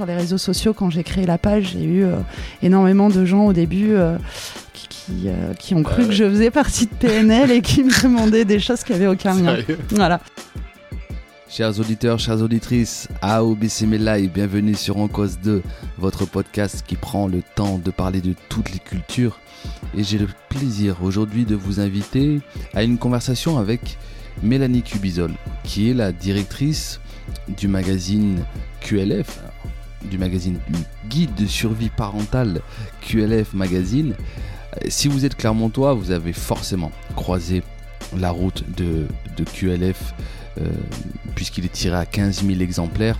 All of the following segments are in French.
Sur les réseaux sociaux, quand j'ai créé la page, j'ai eu euh, énormément de gens au début euh, qui, qui, euh, qui ont cru que je faisais partie de PNL et qui me demandaient des choses qui n'avaient aucun lien. Voilà. Chers auditeurs, chères auditrices, AOBC Mela et bienvenue sur En Cause 2, votre podcast qui prend le temps de parler de toutes les cultures. Et j'ai le plaisir aujourd'hui de vous inviter à une conversation avec Mélanie Cubizol, qui est la directrice du magazine QLF, du magazine guide de survie parentale QLF Magazine. Si vous êtes clermontois, vous avez forcément croisé la route de, QLF euh, puisqu'il est tiré à 15 000 exemplaires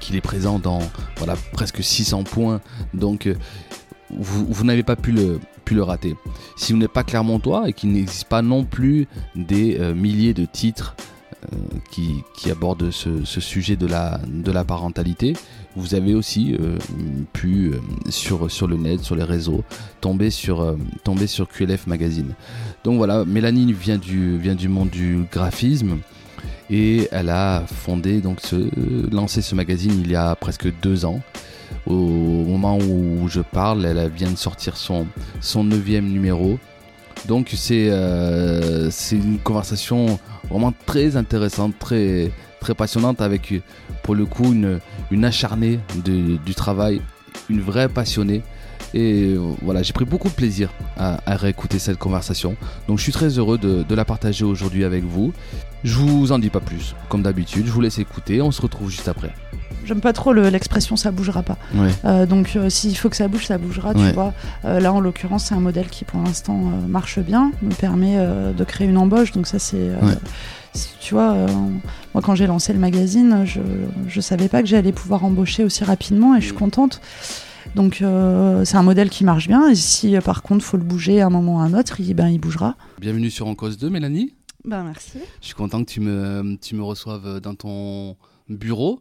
qu'il est présent dans voilà, presque 600 points. Donc, euh, vous, n'avez pas pu le, le rater. Si vous n'êtes pas clermontois et qu'il n'existe pas non plus des euh, milliers de titres qui, qui abordent ce, sujet de la, parentalité, vous avez aussi euh, pu, euh, sur, le net, sur les réseaux, tomber sur, euh, tomber sur QLF Magazine. Donc voilà, Mélanie vient du, vient du monde du graphisme et elle a fondé, donc lancé ce magazine il y a presque deux ans. Au moment où je parle, elle vient de sortir son, son neuvième numéro. Donc c'est euh, c'est une conversation vraiment très intéressante, très, passionnante avec pour le coup une, acharnée du travail, une vraie passionnée. Et euh, voilà, j'ai pris beaucoup de plaisir à, à réécouter cette conversation. Donc je suis très heureux de, de la partager aujourd'hui avec vous. Je vous en dis pas plus, comme d'habitude, je vous laisse écouter, on se retrouve juste après. J'aime pas trop le- l'expression ça bougera pas. Ouais. Euh, donc euh, s'il faut que ça bouge, ça bougera, tu Ouais. vois. Euh, là en l'occurrence c'est un modèle qui pour l'instant euh, marche bien, me permet euh, de créer une embauche, donc ça c'est... euh, Ouais. Tu vois, euh, moi quand j'ai lancé le magazine, je, je savais pas que j'allais pouvoir embaucher aussi rapidement et je suis contente. Donc euh, c'est un modèle qui marche bien et si euh, par contre faut le bouger à un moment ou à un autre, il, ben, il bougera. Bienvenue sur En Cause 2, Mélanie. Ben merci. Je suis content que tu me, tu me reçoives dans ton bureau.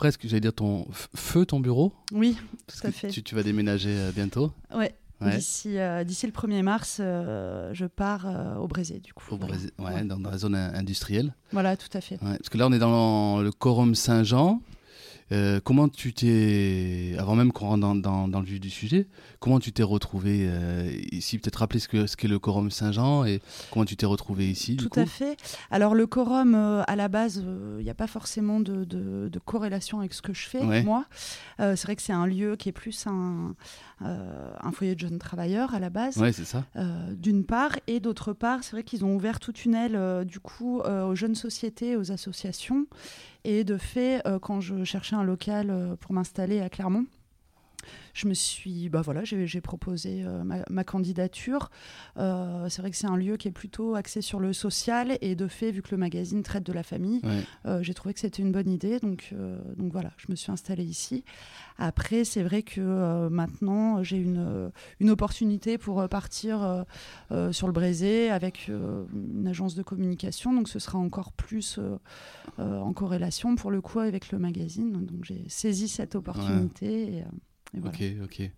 Presque, j'allais dire ton feu, ton bureau. Oui, tout à fait. Tu, tu vas déménager euh, bientôt. Ouais. Ouais. D'ici euh, d'ici le 1er mars, euh, je pars au Brésil du coup. Au Voilà. Brésil, ouais, Ouais. Dans, dans la zone in- industrielle. Voilà, tout à fait. Parce que là, on est dans le Quorum Saint-Jean. Euh, comment tu t'es, avant même qu'on rentre dans, dans- dans le vif du sujet, comment tu t'es retrouvé euh, ici Peut-être rappeler ce que ce qu'est le Quorum Saint-Jean et comment tu t'es retrouvé ici. du Tout coup à fait. Alors le quorum, euh, à la base, il n'y a pas forcément de, de- de corrélation avec ce que je fais, Ouais. moi. C'est vrai que c'est un lieu qui est plus un, un foyer de jeunes travailleurs à la base, Ouais, c'est ça. d'une part. Et d'autre part, c'est vrai qu'ils ont ouvert toute une aile, du coup, aux jeunes sociétés, aux associations. Et de fait, euh, quand je cherchais un local euh, pour m'installer à Clermont, je me suis, bah voilà, j'ai proposé euh, ma, ma candidature. Euh, c'est vrai que c'est un lieu qui est plutôt axé sur le social et de fait, vu que le magazine traite de la famille, Ouais. euh, j'ai trouvé que c'était une bonne idée. Donc, donc voilà, je me suis installée ici. Après, c'est vrai que maintenant, j'ai une, une opportunité pour partir sur le Brésil avec une agence de communication. Donc, ce sera encore plus en corrélation pour le coup avec le magazine. Donc, j'ai saisi cette opportunité. Et, et voilà. Ok, ok.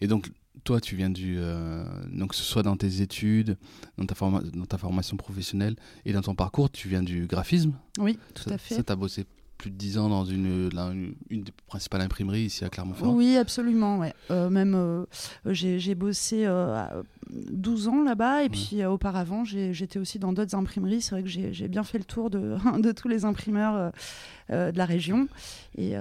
Et donc, toi, tu viens du. euh, donc, que ce soit dans tes études, dans ta, forma- dans ta formation professionnelle et dans ton parcours, tu viens du graphisme. Oui, tout ça, à fait. Ça, t'as bossé plus de 10 ans dans une, une, une des principales imprimeries ici à Clermont-Ferrand? Oui, absolument. Ouais. Euh, même euh, j'ai bossé 12 ans là-bas et puis euh, auparavant j'étais aussi dans d'autres imprimeries. C'est vrai que j'ai bien fait le tour de, de tous les imprimeurs euh, euh, de la région et,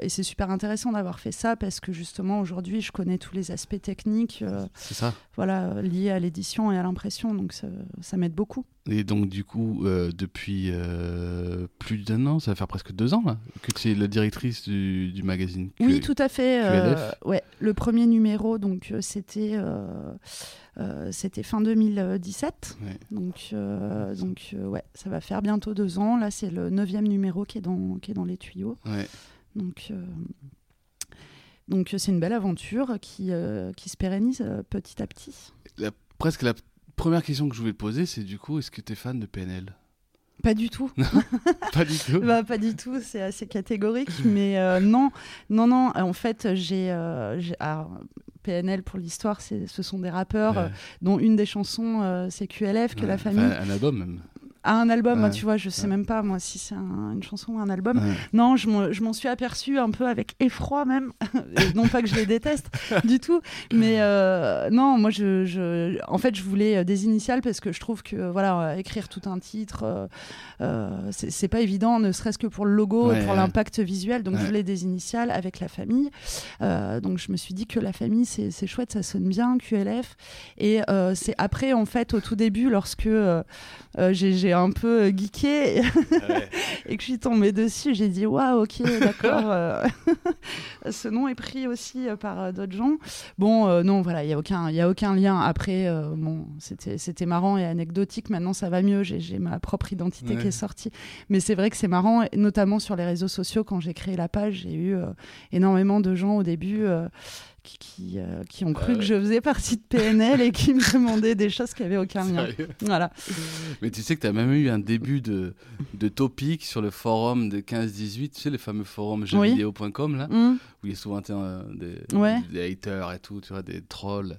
et c'est super intéressant d'avoir fait ça parce que justement aujourd'hui je connais tous les aspects techniques ça. voilà, liés à l'édition et à l'impression donc ça, ça m'aide beaucoup. Et donc, du coup, euh, depuis euh, plus d'un an, ça va faire presque deux ans, là, que tu es la directrice du, du magazine. Oui, tout à fait. euh, ouais, le premier numéro, donc c'était c'était fin 2017. Ouais. Donc, donc ouais, ça va faire bientôt deux ans. Là, c'est le neuvième numéro qui est dans qui est dans les tuyaux. Ouais. Donc, Donc c'est une belle aventure qui, qui se pérennise petit à petit. La- presque la première question que je voulais te poser, c'est du coup, est-ce que tu es fan de PNL Pas du tout. Pas du tout. Bah, pas du tout, c'est assez catégorique. mais euh, non, non, non. En fait, j'ai. euh, PNL pour l'histoire, ce sont des rappeurs, euh, dont une des chansons, c'est QLF, que Ouais. la famille. Un album même. A un album, moi, Ouais. tu vois, je sais Ouais. même pas, moi, si c'est un- une chanson ou un album. Ouais. Non, je m'en- suis aperçue un peu avec effroi même. Et non pas que je les déteste du tout, mais euh, non, moi je, je- en fait je voulais euh, des initiales parce que je trouve que voilà euh, écrire tout un titre, euh, c'est pas évident, ne serait-ce que pour le logo, Ouais, pour l'impact visuel. Donc je voulais des initiales avec la famille. Euh, donc je me suis dit que la famille c'est chouette, ça sonne bien QLF. Et c'est après en fait au tout début lorsque j'ai un peu euh, geeké et que je suis tombée dessus, j'ai dit waouh, ok, d'accord. euh, ce nom est pris aussi euh, par d'autres gens. Bon, euh, non, voilà, il y a aucun, il y a aucun lien. Après, euh, bon, c'était, marrant et anecdotique. Maintenant, ça va mieux. J'ai, ma propre identité Ouais. qui est sortie. Mais c'est vrai que c'est marrant, notamment sur les réseaux sociaux. Quand j'ai créé la page, j'ai eu euh, énormément de gens au début. Qui, qui, euh, qui ont cru ouais. que je faisais partie de PNL et qui me demandaient des choses qui avaient aucun lien. Voilà. Mais tu sais que tu as même eu un début de, de topic sur le forum de 15-18, tu sais, les fameux forums Oui. jeuxvideo.com, là, Hum, où il y a souvent des, Ouais. des haters et tout, tu vois, des trolls.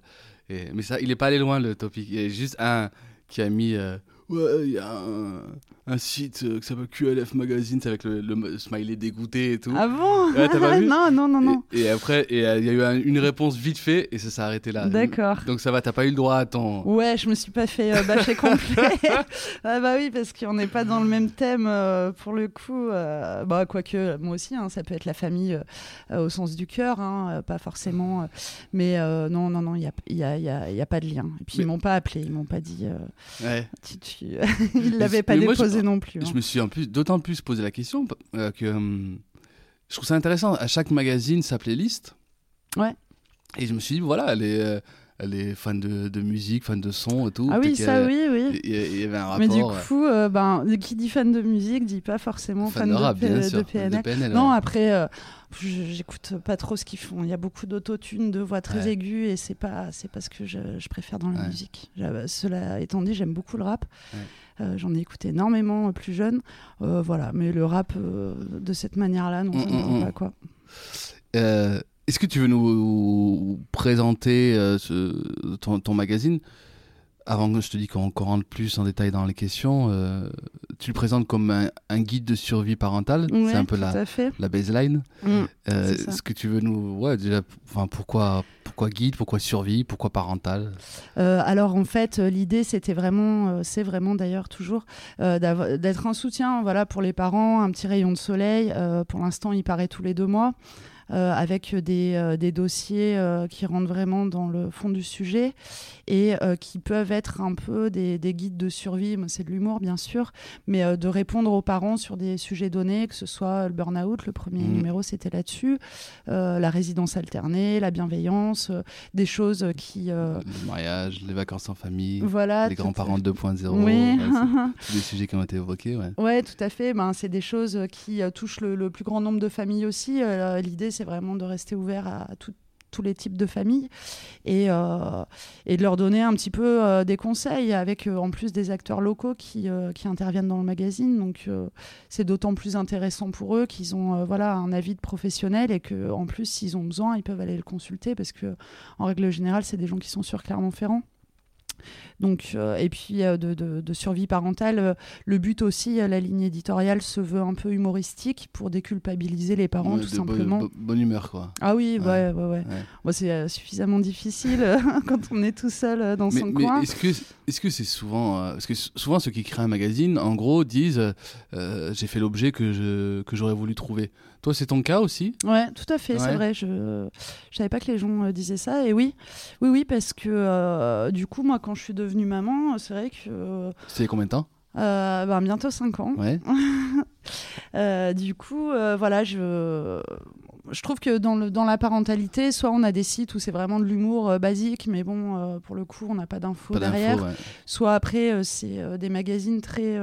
Et, mais ça, il est pas allé loin, le topic. Il y a juste un qui a mis. euh, Ouais, il y a un, un site euh, qui s'appelle QLF Magazine, c'est avec le, le smiley dégoûté et tout. Ah bon? Ouais, t'as pas vu? Non, non, non, non. Et, et après, et, euh, il y a eu un- une réponse vite fait et ça s'est arrêté là. D'accord. Donc ça va, t'as pas eu le droit à ton. Ouais, je me suis pas fait euh, bâcher complet. ah bah oui, parce qu'on n'est pas dans le même thème euh, pour le coup. euh, bah quoique moi aussi, hein, ça peut être la famille euh, euh, au sens du cœur, hein, euh, pas forcément. euh, mais euh, non, non, non, il y a, il y, a, il y, a, il y a pas de lien. Et puis Mais- ils m'ont pas appelé, ils m'ont pas dit. euh, Ouais. tu, tu- ils l'avaient pas mais moi, je- déposé non plus. hein. Je me suis en plus, d'autant plus posé la question euh, que hum, je trouve ça intéressant. À chaque magazine, sa playlist. Ouais. Et je me suis dit, voilà, elle est, euh, elle est fan de, de musique, fan de son et tout. Ah oui, ça oui, oui. Il y, a- il y avait un rapport. Mais du coup, euh, ben, qui dit fan de musique dit pas forcément fan, fan de rap, bien de sûr. PNL. de PNL, Non, ouais. après, euh, j'écoute pas trop ce qu'ils font. Il y a beaucoup d'autotunes, de voix très Ouais. aiguës, et c'est pas, c'est pas ce que je, je préfère dans la Ouais. musique. Cela étant dit, j'aime beaucoup le rap. Euh, J'en ai écouté énormément euh, plus jeune. Voilà, mais le rap de cette manière-là, non, ça Mm, me mm, pas quoi. Euh, Est-ce que tu veux nous présenter euh, ce- ton, ton magazine? Avant que je te dis qu'on qu'on rentre plus en détail dans les questions, euh, tu le présentes comme un, un guide de survie parentale. Ouais, c'est un peu la, baseline. Mm. Euh. Est-ce que tu veux nous. Ouais, déjà, enfin, pourquoi, pourquoi guide, pourquoi survie, pourquoi parental? Euh, alors en fait, l'idée c'était vraiment, c'est vraiment d'ailleurs toujours d'être un soutien, voilà, pour les parents, un petit rayon de soleil. Pour l'instant, il paraît tous les deux mois. Euh, avec des, euh, des dossiers euh, qui rentrent vraiment dans le fond du sujet et qui peuvent être un peu des, des guides de survie, c'est de l'humour bien sûr, mais de répondre aux parents sur des sujets donnés, que ce soit le burn-out, le premier Mhm. numéro c'était là-dessus, la résidence alternée, la bienveillance, des choses qui... Le mariage, les vacances en famille, voilà, les grands-parents 2.0. Oui. ouais, tous des sujets qui ont été évoqués. Ouais. Ouais, tout à fait. Ben, c'est des choses qui touchent le, le plus grand nombre de familles aussi. L'idée, c'est vraiment de rester ouvert à tous les types de familles et, euh, et de leur donner un petit peu euh, des conseils avec euh, en plus des acteurs locaux qui, qui interviennent dans le magazine. Donc c'est d'autant plus intéressant pour eux qu'ils ont voilà, un avis de professionnel et que en plus, s'ils ont besoin, ils peuvent aller le consulter parce que en règle générale, c'est des gens qui sont sur Clermont-Ferrand. Donc, euh, et puis euh, de, de- de survie parentale, euh, le but aussi, la ligne éditoriale se veut un peu humoristique pour déculpabiliser les parents, Ouais, tout de simplement. bo- bonne humeur, quoi. Ah oui, ouais, ouais, ouais. Ouais. Bon, c'est suffisamment difficile quand on est tout seul dans Mais, son mais coin. est-ce que est-ce que c'est souvent parce que souvent ceux qui créent un magazine en gros disent j'ai fait l'objet que je que j'aurais voulu trouver. Toi c'est ton cas aussi? Ouais, tout à fait, c'est vrai. Je je savais pas que les gens euh, disaient ça. Et oui, oui, oui, parce que euh, du coup, moi, quand je suis devenue maman, c'est vrai que euh, C'était combien de temps? ben, bientôt 5 ans. Ouais. Euh, du coup, euh, voilà, je je trouve que dans, le, dans la parentalité, soit on a des sites où c'est vraiment de l'humour euh, basique, mais bon, euh, pour le coup, on n'a pas d'infos derrière. ouais. Soit après, euh, c'est des magazines très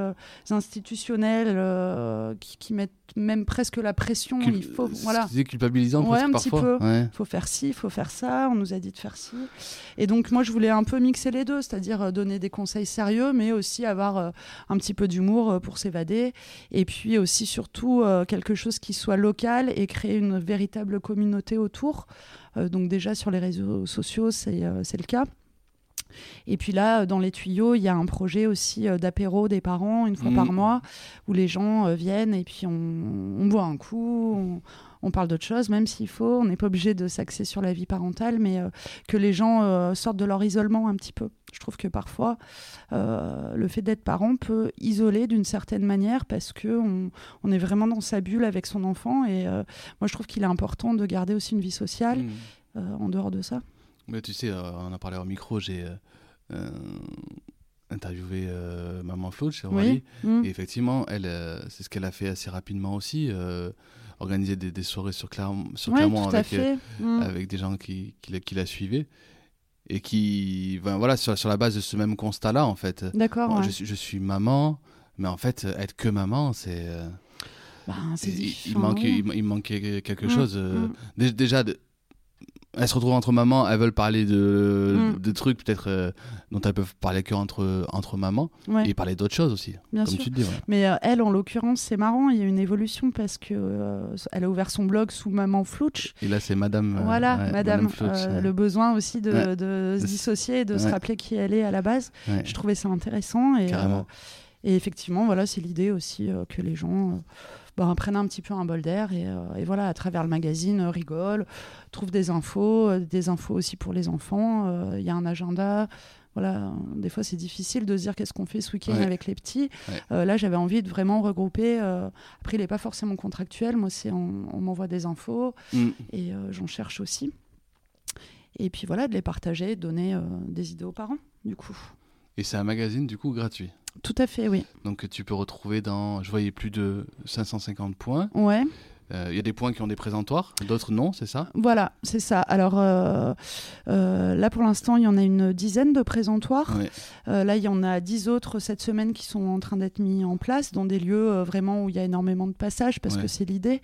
institutionnels qui, qui mettent même presque la pression. Cul- Il faut, voilà. C'est culpabilisant Ouais, presque un petit parfois. peu. Ouais. faut faire ci, il faut faire ça, on nous a dit de faire ci. Et donc moi je voulais un peu mixer les deux, c'est-à-dire donner des conseils sérieux, mais aussi avoir un petit peu d'humour pour s'évader. Et puis aussi surtout quelque chose qui soit local et créer une véritable communauté autour. Euh, donc déjà sur les réseaux sociaux, c'est euh, le cas. Et puis là, euh, dans les tuyaux, il y a un projet aussi d'apéro des parents une fois par mois, où les gens viennent et puis on, on boit un coup, on, on parle d'autre chose, même s'il faut. On n'est pas obligé de s'axer sur la vie parentale, mais euh, que les gens euh, sortent de leur isolement un petit peu. Je trouve que parfois, euh, le fait d'être parent peut isoler d'une certaine manière parce que on, on est vraiment dans sa bulle avec son enfant. Et moi, je trouve qu'il est important de garder aussi une vie sociale Mm. euh, en dehors de ça. Mais tu sais, on en a parlé au micro, j'ai interviewé Maman Flotte chez Aurélie. Mm. Et effectivement, elle, c'est ce qu'elle a fait assez rapidement aussi, organiser des, des soirées sur, Clermont, sur Ouais, Clermont tout à avec, euh. Mm. avec des gens qui, qui, la- qui la suivaient. Et qui, ben, voilà, sur, sur la base de ce même constat-là, en fait. D'accord. Bon, ouais. je, suis, je suis maman, mais en fait, être que maman, c'est. euh, c'est il, manque, il, il manquait quelque Mm, chose. euh, mm. dé- Déjà, de- elles se retrouvent entre mamans, elles veulent parler de, Mm. de trucs peut-être euh, dont elles peuvent parler que entre, entre mamans Ouais, et parler d'autres choses aussi. bien comme sûr. tu te dis. Mais euh, elle, en l'occurrence, c'est marrant, il y a une évolution parce que euh, elle a ouvert son blog sous Maman Flouch. Et là, c'est Madame. voilà, ouais, madame, euh, ouais. le besoin aussi de, se dissocier et de se rappeler qui elle est à la base. Je trouvais ça intéressant. Et, Carrément. et effectivement, voilà, c'est l'idée aussi que les gens ben, prennent un petit peu un bol d'air et, euh, et voilà, à travers le magazine, euh, rigolent, trouvent des infos, euh, des infos aussi pour les enfants. Il y a un agenda. Voilà, des fois c'est difficile de se dire qu'est-ce qu'on fait ce week-end Ouais. avec les petits. Ouais. Euh, là, j'avais envie de vraiment regrouper. euh, Après, il n'est pas forcément contractuel. Moi, c'est on, on m'envoie des infos Mm. et euh, j'en cherche aussi. Et puis voilà, de les partager, de donner des idées aux parents, du coup. Et c'est un magazine, du coup, gratuit? Tout à fait, oui. Donc, tu peux retrouver dans. Je voyais plus de 550 points. Ouais. Euh, Il y a des points qui ont des présentoirs, d'autres non, c'est ça? Voilà, c'est ça. Alors euh, euh, là, pour l'instant, il y en a une dizaine de présentoirs. Ouais. Là, il y en a dix autres cette semaine qui sont en train d'être mis en place dans des lieux vraiment où il y a énormément de passages parce Ouais. que c'est l'idée.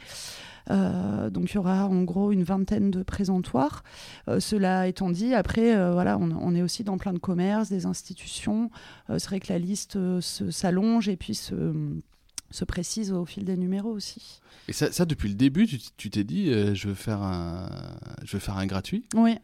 Euh, donc il y aura en gros une vingtaine de présentoirs. Euh, cela étant dit, après, euh, voilà, on, on est aussi dans plein de commerces, des institutions. C'est vrai que la liste se- s'allonge et puis se, se précise au fil des numéros aussi. Et ça, ça, depuis le début, tu tu t'es dit, euh, je, veux faire un... je veux faire un gratuit? Oui.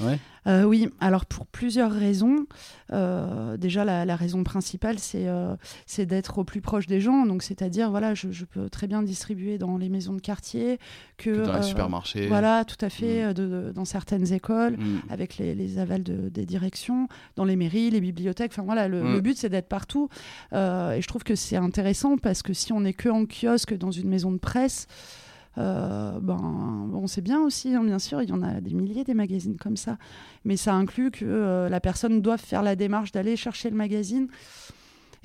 Ouais. Euh, oui, alors pour plusieurs raisons. Euh, déjà, la, la raison principale, c'est euh, c'est d'être au plus proche des gens. Donc, c'est-à-dire, voilà, je, je peux très bien distribuer dans les maisons de quartier, que, Que dans les supermarchés. Voilà, tout à fait, Mm. de- de- dans certaines écoles. Mm. Avec les, les avals de- des directions, dans les mairies, les bibliothèques. Enfin voilà, le, Mm. le but c'est d'être partout. Et je trouve que c'est intéressant parce que si on n'est que en kiosque dans une maison de presse, ben, bon, c'est bien aussi, hein, bien sûr, il y en a des milliers des magazines comme ça. Mais ça inclut que euh, la personne doit faire la démarche d'aller chercher le magazine.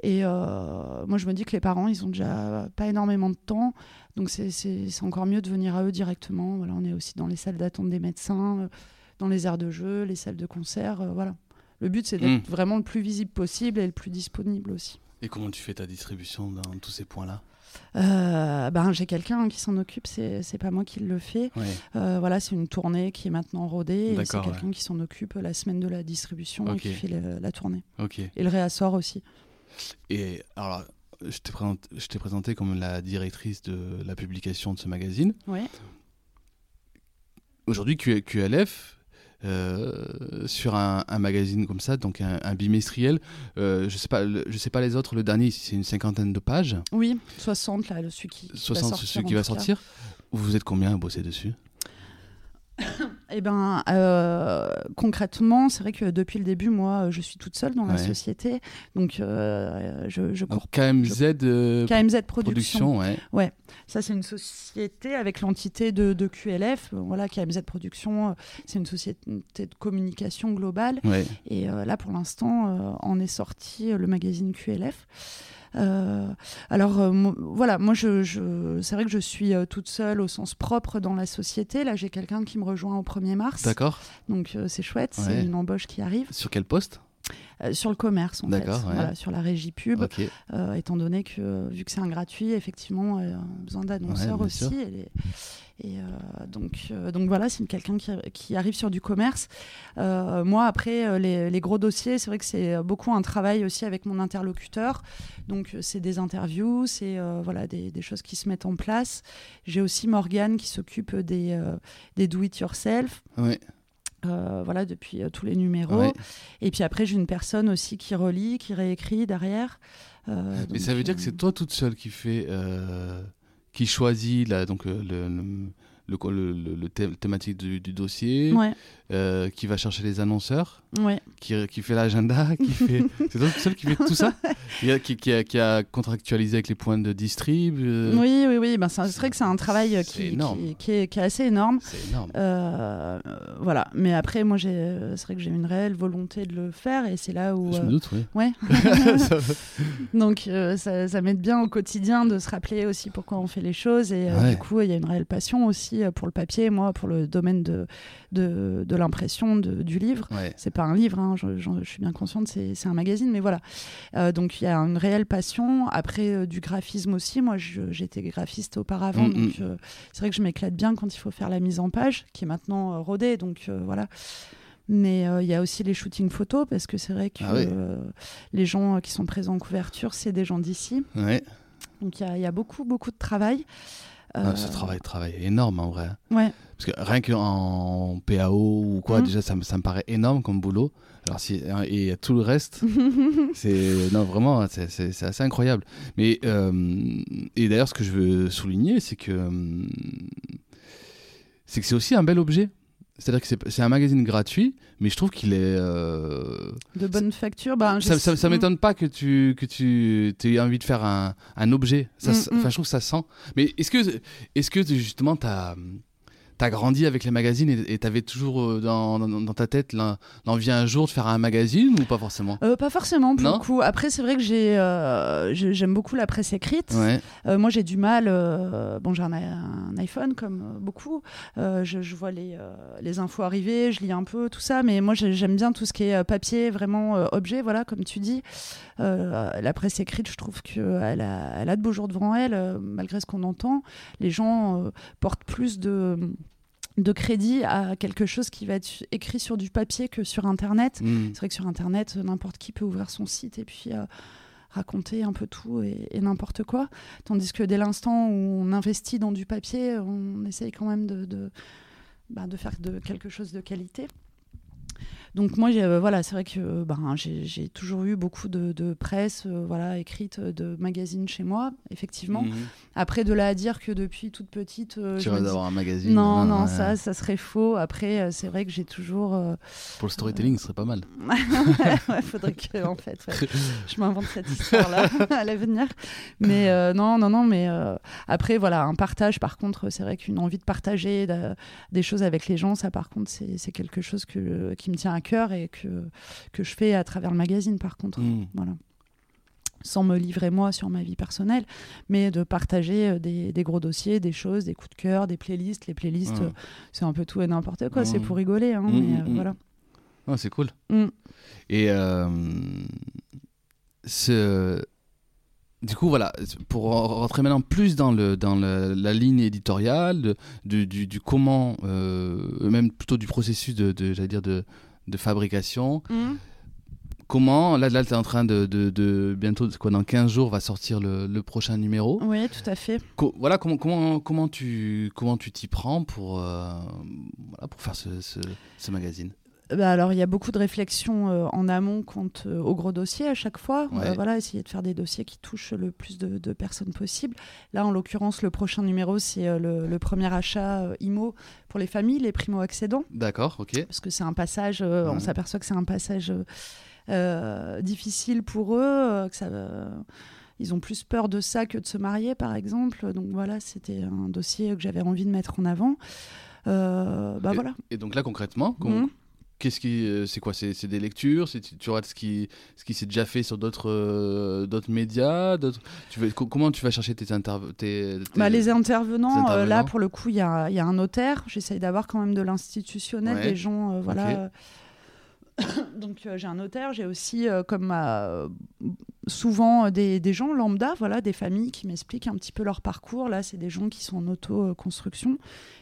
Et euh, moi, je me dis que les parents, ils ont déjà pas énormément de temps. Donc, c'est- encore mieux de venir à eux directement. Voilà, on est aussi dans les salles d'attente des médecins, euh, dans les aires de jeu, les salles de concert. euh, voilà. Le but, c'est d'être Mm. vraiment le plus visible possible et le plus disponible aussi. Et comment tu fais ta distribution dans tous ces points-là? Euh, ben, j'ai quelqu'un qui s'en occupe, c'est pas moi qui le fais. Euh, voilà, c'est une tournée qui est maintenant rodée et c'est quelqu'un qui s'en occupe la semaine de la distribution et qui fait le- la tournée. Ok. Et le réassort aussi. Et alors, je t'ai présenté, présenté comme la directrice de la publication de ce magazine. Ouais. Aujourd'hui, QLF, euh, sur un, un magazine comme ça, donc un, un bimestriel, euh, je sais pas, le- je sais pas les autres. Le dernier, c'est une cinquantaine de pages, Oui, 60 là, le celui qui, qui 60 va sortir. celui qui va sortir. Vous êtes combien à bosser dessus? Eh ben, euh, concrètement, c'est vrai que depuis le début, moi, je suis toute seule dans la Ouais. société, donc euh, je, je cours. Donc KMZ euh, KMZ Production, Production. ouais. Ça, c'est une société avec l'entité de, de QLF. Euh, Voilà, KMZ Production, euh, c'est une société de communication globale. ouais. Et euh, là, pour l'instant, euh, en est sorti euh, le magazine QLF. Euh, alors euh, voilà, moi je, je- c'est vrai que je suis euh, toute seule au sens propre dans la société. Là, j'ai quelqu'un qui me rejoint au 1er mars, D'accord. donc c'est chouette, Ouais. c'est une embauche qui arrive Sur quel poste? Euh, sur le commerce en fait, ouais. voilà, sur la régie pub. Euh, étant donné que vu que c'est un gratuit, effectivement, euh, besoin d'annonceurs aussi. Et, les- et, euh, donc, donc voilà, c'est quelqu'un qui, qui arrive sur du commerce. Moi, après, les, les gros dossiers, c'est vrai que c'est beaucoup un travail aussi avec mon interlocuteur. Donc, c'est des interviews, c'est voilà, des, des choses qui se mettent en place. J'ai aussi Morgane qui s'occupe des, des do-it-yourself. Ouais. Euh, voilà, depuis euh, tous les numéros. ouais. Et puis après, j'ai une personne aussi qui relit, qui réécrit derrière. Euh, Mais ça veut dire que c'est toi toute seule qui fait, qui choisit là, donc le, le, le, le- le- le thème- thématique du, du dossier, Ouais, euh, qui va chercher les annonceurs, ouais. qui, qui fait l'agenda, qui fait. c'est toi seule qui fait tout ça a- qui, a, qui a contractualisé avec les points de distrib. euh, Oui, oui, oui. Ben, c'est vrai que c'est un travail euh, qui, est, qui est assez énorme. C'est énorme. Euh, voilà. Mais après, moi, c'est vrai que j'ai une réelle volonté de le faire et c'est là où. Je me doute, oui. Ouais. Donc, ça, ça m'aide bien au quotidien de se rappeler aussi pourquoi on fait les choses. Et Ouais. du coup, il y a une réelle passion aussi pour le papier, moi, pour le domaine de, de, de l'impression du livre. ouais. C'est pas un livre, hein, je, je- je suis bien consciente, c'est c'est un magazine, mais voilà. Euh, donc il y a une réelle passion. Après, euh, du graphisme aussi. Moi, j'étais graphiste auparavant, Mm, donc euh, c'est vrai que je m'éclate bien quand il faut faire la mise en page, qui est maintenant rodée, donc voilà. Mais il y a aussi les shootings photos, parce que c'est vrai que Ah oui. les gens qui sont présents en couverture, c'est des gens d'ici. ouais. Donc il y, a- il y a beaucoup, beaucoup de travail. Euh, ce travail, travail est énorme en vrai. Ouais, Parce que rien qu'en PAO ou quoi, Mhm. déjà ça, me- ça me paraît énorme comme boulot. Alors si, et tout le reste, c'est non vraiment, c'est- c'est assez incroyable. Mais euh, et d'ailleurs, ce que je veux souligner, c'est que euh, c'est que c'est aussi un bel objet. C'est-à-dire que c'est- un magazine gratuit, mais je trouve qu'il est. euh, de bonne facture. Ben, ça, ça, ça m'étonne pas que tu que tu aies envie de faire un, un objet. Ça, Mm, mm. Enfin, je trouve que ça sent. Mais est-ce que est-ce que justement t'as as grandi avec les magazines et tu avais toujours euh, dans, dans, dans ta tête l'en- l'envie un jour de faire un magazine ou pas forcément? Euh, pas forcément pour le coup. Après, c'est vrai que j'ai, euh, j'ai- j'aime beaucoup la presse écrite. Ouais. Euh, moi, j'ai du mal. bon, j'ai un, un iPhone comme beaucoup. Je, je vois les, les infos arriver, je lis un peu tout ça. Mais moi, j'ai- j'aime bien tout ce qui est papier, vraiment objet. Voilà, comme tu dis. Euh, la presse écrite, je trouve qu'elle a, elle a de beaux jours devant elle, euh, malgré ce qu'on entend. Les gens euh, portent plus de de crédit à quelque chose qui va être écrit sur du papier que sur internet Mm. c'est vrai que sur Internet, euh, n'importe qui peut ouvrir son site et puis euh, raconter un peu tout et, et n'importe quoi. Tandis que dès l'instant où on investit dans du papier, on essaye quand même de, de, bah, de faire de quelque chose de qualité. Donc moi, euh, voilà, c'est vrai que euh, ben, j'ai toujours eu beaucoup de, de presse euh, voilà, écrite, de magazines chez moi, effectivement. Mhm. Après, de là à dire que depuis toute petite... Tu dis- d'avoir un magazine Non, non, ouais. ça, ça serait faux. Après, c'est vrai que j'ai toujours... Pour le storytelling, ce serait pas mal. ouais, faudrait que, en fait, ouais, je m'invente cette histoire-là à l'avenir. Mais euh, non, non, non, mais euh, après, voilà, un partage, par contre, c'est vrai qu'une envie de partager de- des choses avec les gens, ça, par contre, c'est c'est quelque chose que, qui me tient à cœur et que, que je fais à travers le magazine, par contre. Mm. Voilà. Sans me livrer moi sur ma vie personnelle, mais de partager euh, des, des gros dossiers, des choses, des coups de cœur, des playlists. Les playlists, Ouais. euh, c'est un peu tout et n'importe quoi, c'est Mm. pour rigoler, hein, Mm, mais mm, euh, mm. voilà. Ah, c'est cool. Mm. Et ce- du coup, voilà, pour rentrer maintenant plus dans, le, dans le- la ligne éditoriale, de- du, du, du comment, même plutôt du processus de, de, j'allais dire de, de fabrication, Mm. comment, là, là tu es en train de, de, de- bientôt, quoi, dans 15 jours, va sortir le, le prochain numéro. Oui, tout à fait. Co- voilà, comment, comment, comment tu comment tu t'y prends pour, euh, voilà, pour faire ce, ce, ce magazine? Bah alors, il y a beaucoup de réflexions euh, en amont quant euh, au gros dossier à chaque fois. Ouais. Euh, voilà, essayer de faire des dossiers qui touchent le plus de, de personnes possible. Là, en l'occurrence, le prochain numéro, c'est euh, le, le premier achat IMO pour les familles, les primo-accédants. D'accord, ok. Parce que c'est un passage, on s'aperçoit que c'est un passage difficile pour eux, que ça. ils ont plus peur de ça que de se marier, par exemple. Donc voilà, c'était un dossier que j'avais envie de mettre en avant. Euh, bah Et- voilà. Et donc là, concrètement, com-. Qu'est-ce qui, euh, c'est quoi C'est c'est des lectures C'est tu, tu regardes ce qui, ce qui s'est déjà fait sur d'autres, euh, d'autres médias. d'autres- Tu veux, co- comment tu vas chercher tes intervenants Bah, les intervenants, euh, là pour le coup, il y a, y a un notaire. J'essaye d'avoir quand même de l'institutionnel, Ouais. des gens, euh, voilà. Donc euh, j'ai un notaire, j'ai aussi euh, comme euh, souvent des, des gens lambda, voilà, des familles qui m'expliquent un petit peu leur parcours. Là, c'est des gens qui sont en auto-construction,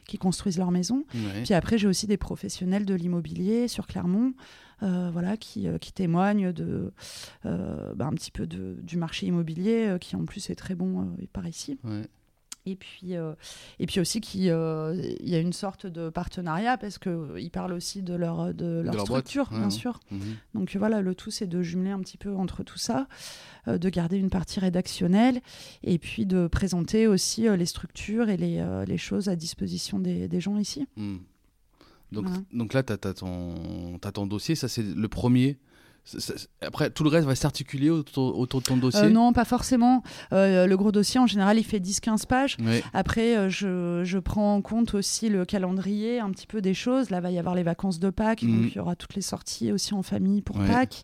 qui construisent leur maison. Ouais. Puis après, j'ai aussi des professionnels de l'immobilier sur Clermont, euh, voilà, qui, qui témoignent de, euh, bah, un petit peu de- du marché immobilier, qui en plus est très bon euh, par ici. Ouais. Et puis, euh, et puis aussi qu'il euh, il y a une sorte de partenariat parce qu'ils parlent aussi de leur, de leur structure, bien ouais. sûr. Mhm. Donc voilà, le tout, c'est de jumeler un petit peu entre tout ça, euh, de garder une partie rédactionnelle et puis de présenter aussi euh, les structures et les, euh, les choses à disposition des, des gens ici. Mhm. Donc, donc là, tu as, ton, t'as ton dossier, ça c'est le premier. Après, tout le reste va s'articuler autour, autour de ton dossier. Euh, non, pas forcément. Euh, le gros dossier, en général, il fait 10-15 pages. Après, euh, je, je prends en compte aussi le calendrier, un petit peu des choses. Là, va y avoir les vacances de Pâques, Mhm. donc il y aura toutes les sorties aussi en famille pour Ouais. Pâques.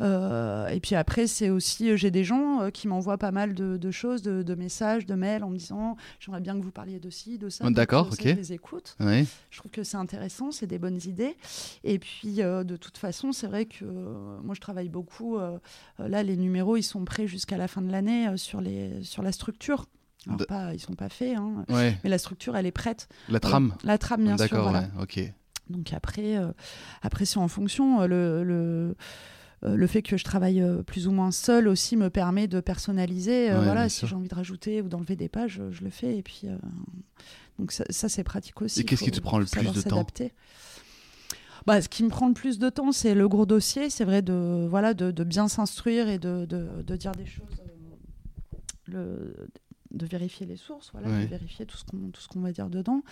Euh, et puis après, c'est aussi, euh, j'ai des gens euh, qui m'envoient pas mal de, de choses, de, de messages, de mails en me disant j'aimerais bien que vous parliez de ci, de ça. D'accord, ok. Je les écoute. Je trouve que c'est intéressant, c'est des bonnes idées. Et puis, euh, de toute façon, c'est vrai que euh, moi, je travaille beaucoup. là, les numéros, ils sont prêts jusqu'à la fin de l'année sur, les, sur la structure. Alors, De- pas, ils sont pas faits, hein, ouais. mais la structure, elle est prête. La trame. La trame, bien sûr. D'accord, voilà. ouais. Ok. Donc après, euh, après c'est en fonction. euh, Le, le, le fait que je travaille euh, plus ou moins seul aussi me permet de personnaliser. euh, Ouais, voilà, si j'ai envie de rajouter ou d'enlever des pages, je, le fais. Et puis, euh, donc ça, ça, c'est pratique aussi. Et qu'est-ce qui te prend le plus de temps bah, ce qui me prend le plus de temps, c'est le gros dossier. C'est vrai de, voilà, de, de bien s'instruire et de, de, de dire des choses. euh, le, de vérifier les sources, voilà, Ouais. de vérifier tout ce qu'on tout ce qu'on va dire dedans.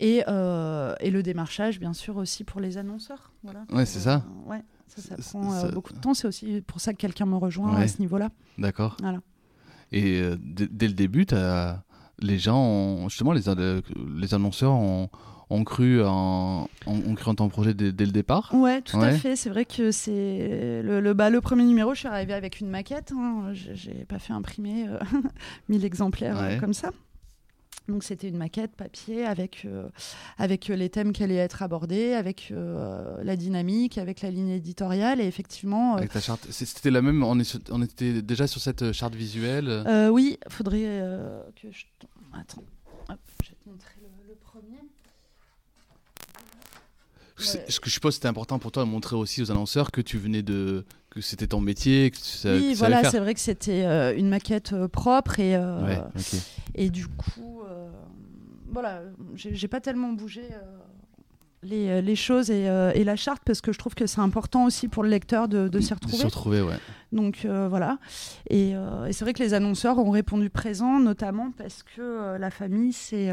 Et, euh, et le démarchage, bien sûr, aussi pour les annonceurs. Voilà, Ouais, c'est ça. Euh, ouais, ça, prend euh, ça- beaucoup de temps. C'est aussi pour ça que quelqu'un me rejoint Ouais. à ce niveau-là. D'accord. Voilà. Et euh, dès le début, les gens, ont- justement, les, an- les annonceurs ont, ont cru en, cru en ton projet dès, dès le départ? Ouais, tout à fait. C'est vrai que c'est le, le, bah, le premier numéro. Je suis arrivée avec une maquette. Hein. J'ai pas fait imprimer euh, 1000 exemplaires euh, comme ça. Donc c'était une maquette papier avec, euh, avec euh, les thèmes qui allaient être abordés, avec euh, la dynamique, avec la ligne éditoriale. Et effectivement, euh, C'était la même, on, est sur- on était déjà sur cette charte visuelle. oui, faudrait euh, que je... Attends, Hop, je vais te montrer le, le premier. Ce que je suppose c'était important pour toi de montrer aussi aux annonceurs que tu venais de. Que c'était ton métier, que oui, voilà, c'est vrai que c'était euh, une maquette euh, propre et... euh, Ouais. Et du coup, voilà, j'ai pas tellement bougé les, les choses et, et la charte parce que je trouve que c'est important aussi pour le lecteur de, de s'y De retrouver. se retrouver, ouais. Donc voilà. Et, et c'est vrai que les annonceurs ont répondu présent, notamment parce que la famille, c'est.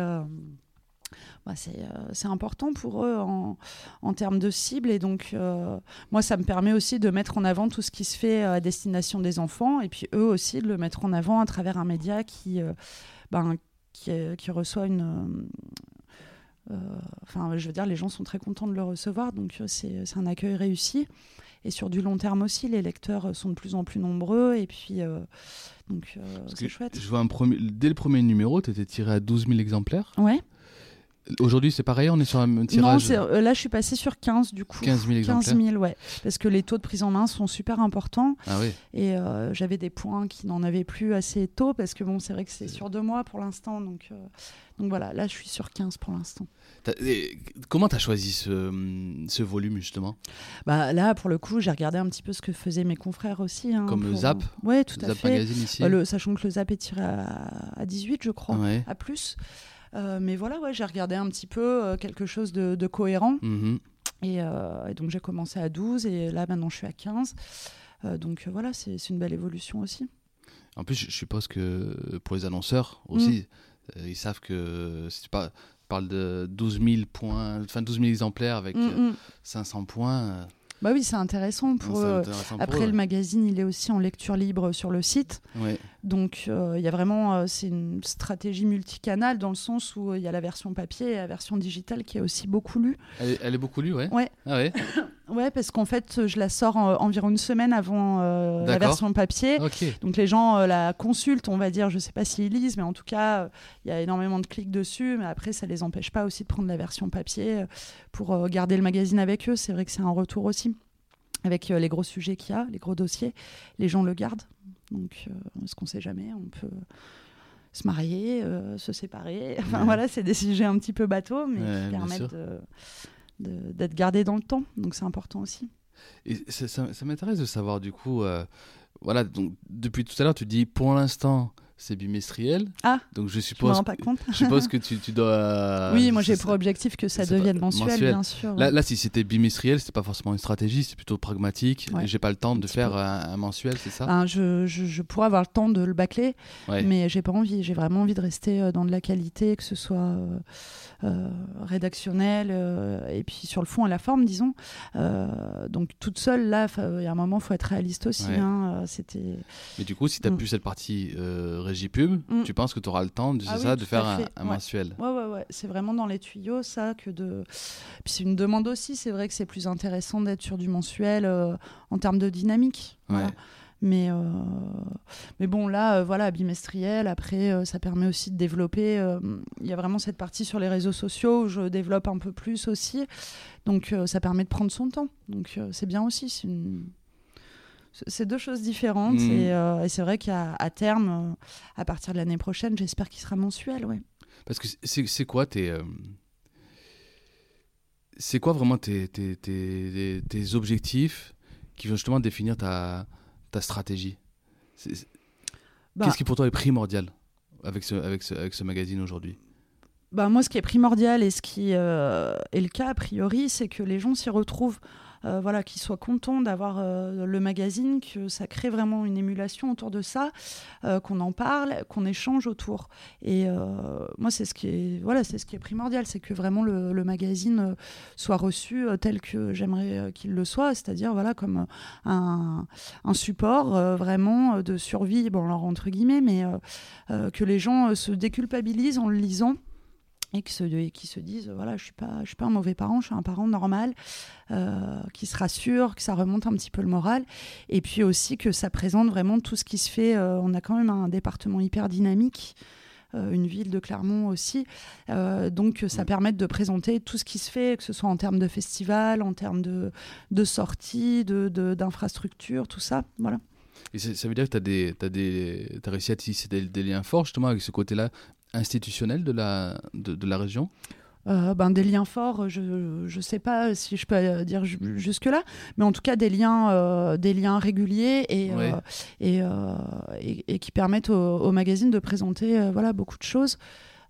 Euh, bah, c'est euh, c'est important pour eux en, en termes de cible et donc euh, moi ça me permet aussi de mettre en avant tout ce qui se fait à destination des enfants et puis eux aussi de le mettre en avant à travers un média qui, euh, ben, qui, euh, qui reçoit une euh, euh, enfin je veux dire les gens sont très contents de le recevoir donc euh, c'est un accueil réussi. Et sur du long terme aussi les lecteurs euh, sont de plus en plus nombreux et puis euh, donc euh, c'est chouette. Je vois un premier, dès le premier numéro, tu étais tiré à 12 000 exemplaires. ouais Aujourd'hui, c'est pareil, on est sur un non tirage c'est- euh, là je suis passée sur 15 du coup. 15 000 exemplaires. 15 000 ouais. Parce que les taux de prise en main sont super importants. Ah oui. et euh, j'avais des points qui n'en avaient plus assez tôt parce que bon c'est vrai que c'est sur deux mois pour l'instant donc euh, donc voilà là je suis sur 15 pour l'instant. Comment tu as choisi ce, ce volume, justement? Bah là pour le coup j'ai regardé un petit peu ce que faisaient mes confrères aussi hein, Comme pour- Zap. Ouais tout à Zap fait. Magazine ici. Bah, le, sachant que le Zap est tiré à, à 18 je crois Ouais. à plus mais voilà ouais j'ai regardé un petit peu euh, quelque chose de, de cohérent Mhm. Et, euh, et donc j'ai commencé à 12 et là maintenant je suis à 15. Euh, donc euh, voilà, c'est c'est une belle évolution aussi. En plus, je suppose que pour les annonceurs aussi, euh, ils savent que si tu par- parles de 12 000 points, enfin 12 000 exemplaires avec euh, Mm, mm. 500 points, euh, Bah oui, c'est intéressant pour C'est eux. intéressant pour Après, eux. le magazine, il est aussi en lecture libre sur le site. Ouais. Donc, euh, il y a vraiment, euh, c'est une stratégie multicanale dans le sens où euh, il y a la version papier et la version digitale qui est aussi beaucoup lue. Elle, est- elle est beaucoup lue, ouais. Ouais. Ah ouais. Ouais, parce qu'en fait, je la sors environ une semaine avant euh, la version papier. Donc les gens euh, la consultent, on va dire, je sais pas s'ils lisent, mais en tout cas, euh, il y a énormément de clics dessus, mais après, ça les empêche pas aussi de prendre la version papier euh, pour garder le magazine avec eux. C'est vrai que c'est un retour aussi. Avec les gros sujets qu'il y a, les gros dossiers, les gens le gardent. Donc, ce qu'on sait jamais, on peut se marier, se séparer. Enfin Ouais. voilà, c'est des sujets un petit peu bateaux, mais Ouais, qui permettent de- d'être gardés dans le temps. Donc, c'est important aussi. Et ça, ça- ça m'intéresse de savoir du coup, euh, voilà, donc depuis tout à l'heure, tu dis pour l'instant c'est bimestriel. Ah, donc je Je suppose, rends pas compte. je suppose que tu, tu dois. oui, moi j'ai pour objectif que ça pas- devienne mensuel, mensuel. bien sûr. Là, ouais. là, si c'était bimestriel, c'était pas forcément une stratégie, c'est plutôt pragmatique. Ouais. J'ai pas le temps de faire un, un mensuel, c'est ça? Ben, je, je, je pourrais avoir le temps de le bâcler, Ouais. mais j'ai pas envie. J'ai vraiment envie de rester euh, dans de la qualité, que ce soit euh, euh, rédactionnel euh, et puis sur le fond et la forme, disons. Donc toute seule, là, il y a un moment, faut être réaliste aussi. Hein, C'était. Mais du coup, si tu as Mm. plus cette partie régie pub, Mm. tu penses que tu auras le temps de, Ah c'est oui, ça, de faire un, fait, un ouais. mensuel? Ouais, ouais, ouais. C'est vraiment dans les tuyaux, ça, que de. Puis c'est une demande aussi. C'est vrai que c'est plus intéressant d'être sur du mensuel euh, en termes de dynamique. Voilà. Ouais. Mais, euh, mais bon, là, euh, voilà, bimestriel. Après, euh, ça permet aussi de développer. Il y a vraiment cette partie sur les réseaux sociaux où je développe un peu plus aussi. Donc, ça permet de prendre son temps. Donc, c'est bien aussi. C'est une- c'est- deux choses différentes. Et, euh, et c'est vrai qu'à terme, euh, à partir de l'année prochaine, j'espère qu'il sera mensuel. Ouais. Parce que c'est quoi tes. euh, C'est quoi vraiment tes, tes, tes, tes objectifs qui vont justement définir ta, ta stratégie? Bah, Qu'est-ce qui pour toi est primordial avec ce, avec ce, avec ce magazine aujourd'hui? Bah, moi, ce qui est primordial et ce qui est le cas a priori, c'est que les gens s'y retrouvent, voilà, qu'ils soient contents d'avoir euh, le magazine, que ça crée vraiment une émulation autour de ça, euh, qu'on en parle, qu'on échange autour. Et euh, moi, c'est ce qui est, voilà, c'est ce qui est primordial, c'est que vraiment le, magazine euh, soit reçu euh, tel que j'aimerais euh, qu'il le soit, c'est-à-dire voilà comme euh, un, un support euh, vraiment euh, de survie, bon alors entre guillemets, mais euh, euh, que les gens euh, se déculpabilisent en le lisant et qui se, et qui se disent voilà je suis pas je suis pas un mauvais parent je suis un parent normal euh, qui se rassure que ça remonte un petit peu le moral. Et puis aussi que ça présente vraiment tout ce qui se fait euh, on a quand même un département hyper dynamique euh, une ville de Clermont aussi Euh, donc ça permet de présenter tout ce qui se fait que ce soit en termes de festival en termes de, de sorties de, de- d'infrastructures tout ça voilà. Et ça veut dire que tu as, des, des, réussi à tisser des, des liens forts justement avec ce côté-là institutionnel de la, de, de la région Euh, ben, des liens forts, je ne sais pas si je peux euh, dire ju- jusque-là, mais en tout cas des liens, euh, des liens réguliers et, Ouais. euh, et, euh, et- et qui permettent au, au magazine de présenter euh, voilà, beaucoup de choses euh,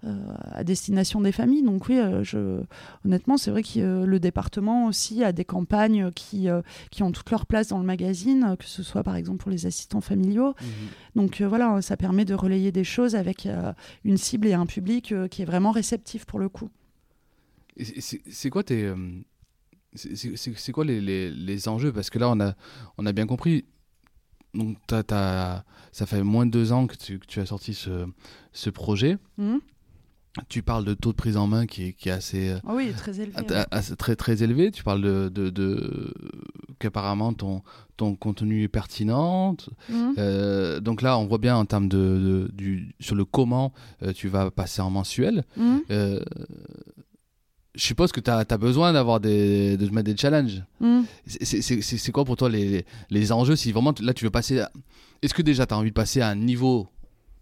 à destination des familles. Donc oui, euh, je, honnêtement, c'est vrai que euh, le département aussi a des campagnes qui, euh, qui ont toute leur place dans le magazine, euh, que ce soit par exemple pour les assistants familiaux. Donc euh, voilà, ça permet de relayer des choses avec euh, une cible et un public euh, qui est vraiment réceptif pour le coup. C'est- quoi tes. euh, c'est- quoi les, les, les enjeux? Parce que là, on a, on a bien compris. Donc, ça fait moins de deux ans que tu, que tu as sorti ce, ce projet. Mhm. Tu parles de taux de prise en main qui est, qui est assez, oui, très élevé. très, très élevé. Tu parles de, de, de- qu'apparemment ton, ton contenu est pertinent. Mhm. Euh, donc là, on voit bien en termes de, de- du, sur le comment euh, tu vas passer en mensuel. Mhm. Euh, je suppose que tu as, besoin d'avoir des, de te mettre des challenges. Mhm. C'est- quoi pour toi les, les enjeux Si vraiment là tu veux passer. à- Est-ce que déjà tu as envie de passer à un niveau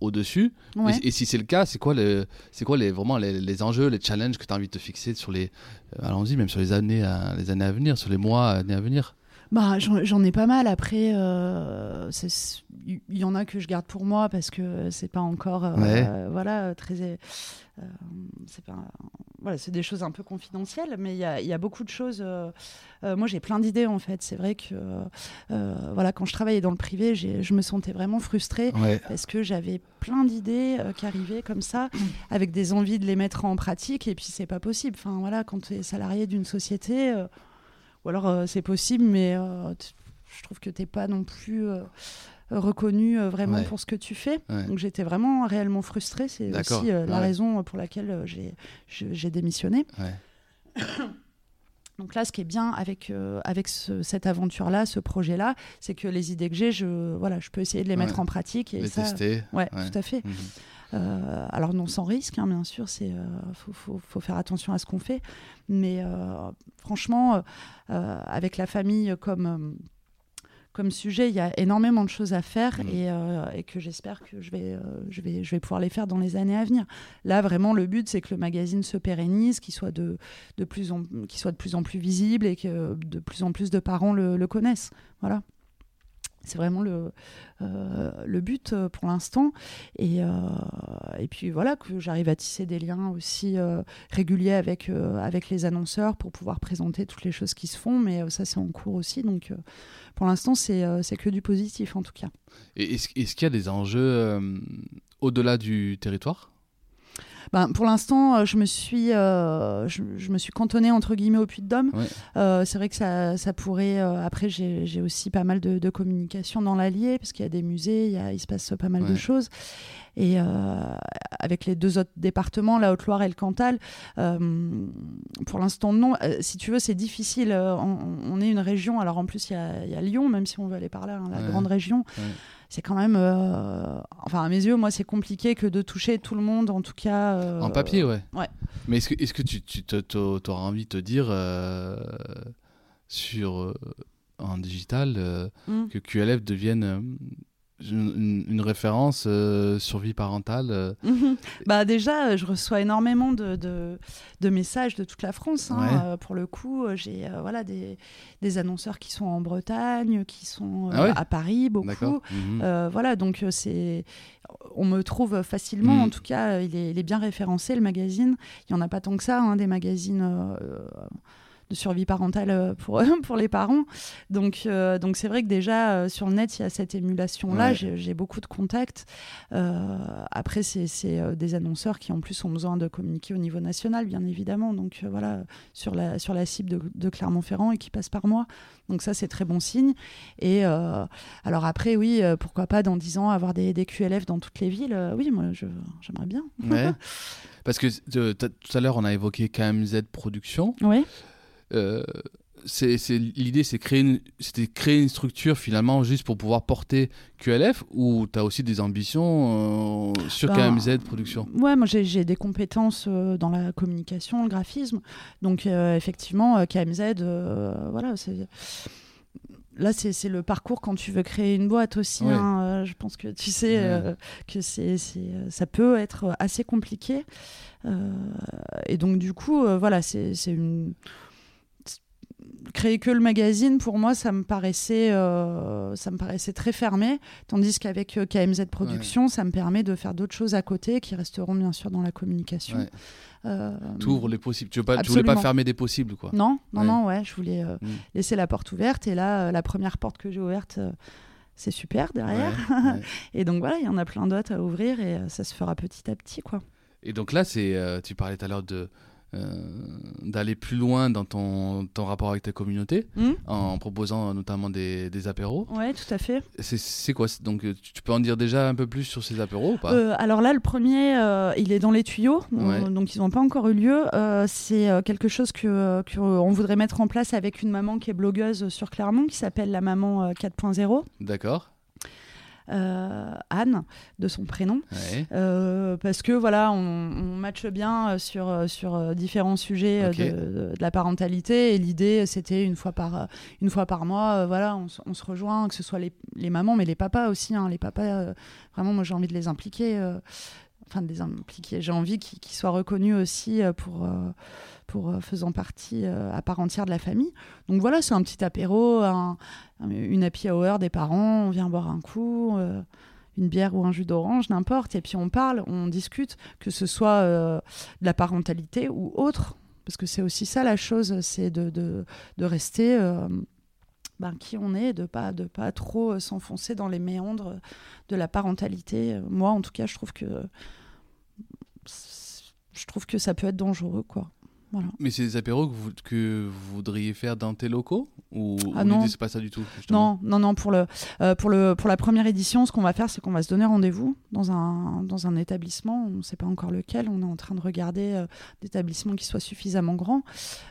au-dessus Ouais. et, et si c'est le cas, c'est quoi, le, c'est quoi les, vraiment les, les enjeux, les challenges que tu as envie de te fixer sur les. euh, Allons-y, même sur les années, à, les années à venir, sur les mois, années à venir? Bah, j'en ai pas mal. Après, euh, il y en a que je garde pour moi parce que c'est pas encore, euh, Ouais. euh, voilà, très. euh, c'est pas, voilà, c'est des choses un peu confidentielles, mais il y a, y a beaucoup de choses. euh, euh, moi, j'ai plein d'idées en fait. C'est vrai que, euh, voilà, quand je travaillais dans le privé, je me sentais vraiment frustrée. Ouais. parce que j'avais plein d'idées euh, qui arrivaient comme ça, avec des envies de les mettre en pratique, et puis c'est pas possible. Enfin voilà, quand tu es salarié d'une société, euh, ou alors euh, c'est possible, mais euh, je trouve que t'es pas non plus euh, reconnu euh, vraiment Ouais. pour ce que tu fais. Ouais. Donc j'étais vraiment réellement frustrée. C'est aussi euh, la raison pour laquelle euh, j'ai démissionné. Donc là, ce qui est bien avec, avec ce- cette aventure-là, ce projet-là, c'est que les idées que j'ai, je, voilà, je peux essayer de les mettre en pratique. Et Les ça, tester. Ouais, Ouais. tout à fait. Mhm. Euh, alors non sans risque, hein, bien sûr, c'est euh, faut, faut- faut faire attention à ce qu'on fait. Mais euh, franchement, avec la famille comme comme sujet, il y a énormément de choses à faire Mm. et, euh, et que j'espère que je vais, euh, je, vais, je vais pouvoir les faire dans les années à venir. Là, vraiment, le but, c'est que le magazine se pérennise, qu'il soit de, de, plus en, qu'il soit de plus en plus visible et que de plus en plus de parents le, le connaissent. Voilà. C'est vraiment le, euh, le but euh, pour l'instant. Et, euh, et puis voilà, que j'arrive à tisser des liens aussi réguliers avec, avec les annonceurs pour pouvoir présenter toutes les choses qui se font. Mais ça, c'est en cours aussi. Donc pour l'instant, c'est que du positif en tout cas. Et est-ce qu'il y a des enjeux au-delà du territoire? Ben, pour l'instant, euh, je me suis, euh, je, je me suis cantonnée entre guillemets au Puy-de-Dôme. Ouais. Euh, c'est vrai que ça, ça pourrait. euh, après, j'ai aussi pas mal de, de communication dans l'Allier parce qu'il y a des musées, il, y a- il se passe pas mal de choses. Et euh, avec les deux autres départements, la Haute-Loire et le Cantal, euh, pour l'instant non. Euh, si tu veux, c'est difficile. On, on est une région. Alors en plus, il y a, il y a Lyon, même si on veut aller par là, hein, la Ouais. grande région. Ouais. C'est quand même, euh, enfin à mes yeux, moi, c'est compliqué que de toucher tout le monde, en tout cas. euh, En papier, ouais. ouais. Mais est-ce que, est que tu, tu t'auras envie de te dire euh, sur en digital Mm. que QLF devienne une, référence euh, sur vie parentale euh, Mhm. Bah déjà, euh, je reçois énormément de, de, de messages de toute la France. hein. Ouais. Euh, pour le coup, j'ai voilà des, des annonceurs qui sont en Bretagne, qui sont Ah ouais à Paris beaucoup. Mhm. Voilà, donc c'est, on me trouve facilement. Mm. En tout cas, il est, il est bien référencé le magazine. Il y en a pas tant que ça, hein, des magazines. De survie parentale euh, pour, pour les parents. Donc, euh, donc c'est vrai que déjà euh, sur le net, il y a cette émulation-là. Ouais. J'ai, beaucoup de contacts. Après, c'est, des annonceurs qui en plus ont besoin de communiquer au niveau national, bien évidemment. Donc voilà, sur la, sur la cible de, de Clermont-Ferrand et qui passe par moi. Donc ça, c'est très bon signe. Et euh, alors après, oui, euh, pourquoi pas dans 10 ans avoir des, des QLF dans toutes les villes Euh, Oui, moi, j'aimerais bien. Ouais. Parce que tout à l'heure, on a évoqué KMZ Production. Oui. Euh, c'est, l'idée, c'est créer une, c'était créer une structure finalement juste pour pouvoir porter QLF ou tu as aussi des ambitions euh, sur Ben, KMZ Production? Ouais, moi j'ai des compétences euh, dans la communication, le graphisme. Donc euh, effectivement, euh, KMZ, voilà, c'est. Là, c'est c'est le parcours quand tu veux créer une boîte aussi. Hein. Euh, je pense que tu sais euh, que c'est ça peut être assez compliqué. Euh, et donc, du coup, voilà, c'est c'est une. Créer que le magazine, pour moi, ça me paraissait, euh, ça me paraissait très fermé. Tandis qu'avec euh, KMZ Productions, ça me permet de faire d'autres choses à côté qui resteront bien sûr dans la communication. Ouais. Euh, T'ouvres les possibles. Tu, veux pas, tu voulais pas fermer des possibles, quoi. non, non, Ouais. non, ouais, je voulais euh, Mm. laisser la porte ouverte. Et là, la première porte que j'ai ouverte, c'est super derrière. Ouais, ouais. Et donc voilà, il y en a plein d'autres à ouvrir et ça se fera petit à petit, quoi. Et donc là, c'est, euh, tu parlais tout à l'heure de d'aller plus loin dans ton, ton rapport avec ta communauté, Mm. en proposant notamment des, des apéros. Ouais, tout à fait. C'est, quoi? Donc, euh, tu peux en dire déjà un peu plus sur ces apéros ou pas? Euh, alors là, le premier, euh, il est dans les tuyaux, Ouais. euh, donc ils n'ont pas encore eu lieu. Euh, c'est euh, quelque chose que, que, euh, on voudrait mettre en place avec une maman qui est blogueuse sur Clermont, qui s'appelle la maman euh, 4.0, D'accord. Euh, Anne, de son prénom. Ouais. Euh, parce que voilà, on, on matche bien euh, sur, sur différents sujets de, la parentalité. Et l'idée, c'était une fois par, une fois par mois, voilà, on, se- on se rejoint, que ce soit les, les mamans, mais les papas aussi. hein. les papas, vraiment, moi, j'ai envie de les impliquer. Enfin, de les impliquer. J'ai envie qu'ils soient reconnus aussi euh, pour, euh, pour euh, faisant partie à part entière de la famille. Donc voilà, c'est un petit apéro, un- un- une happy hour des parents. On vient boire un coup. une bière ou un jus d'orange, n'importe, et puis on parle, on discute, que ce soit de la parentalité ou autre, parce que c'est aussi ça la chose, c'est de, de, de rester ben, qui on est, de pas de pas trop s'enfoncer dans les méandres de la parentalité. Moi, en tout cas, je trouve que je trouve que ça peut être dangereux, quoi. Voilà. Mais c'est des apéros que vous, que vous voudriez faire dans tes locaux Ou, Ah ou c'est pas ça du tout justement Non, non, non. Pour, le, euh, pour, le, pour la première édition, ce qu'on va faire, c'est qu'on va se donner rendez-vous dans un, dans un établissement. On ne sait pas encore lequel. On est en train de regarder euh, d'établissements qui soient suffisamment grands.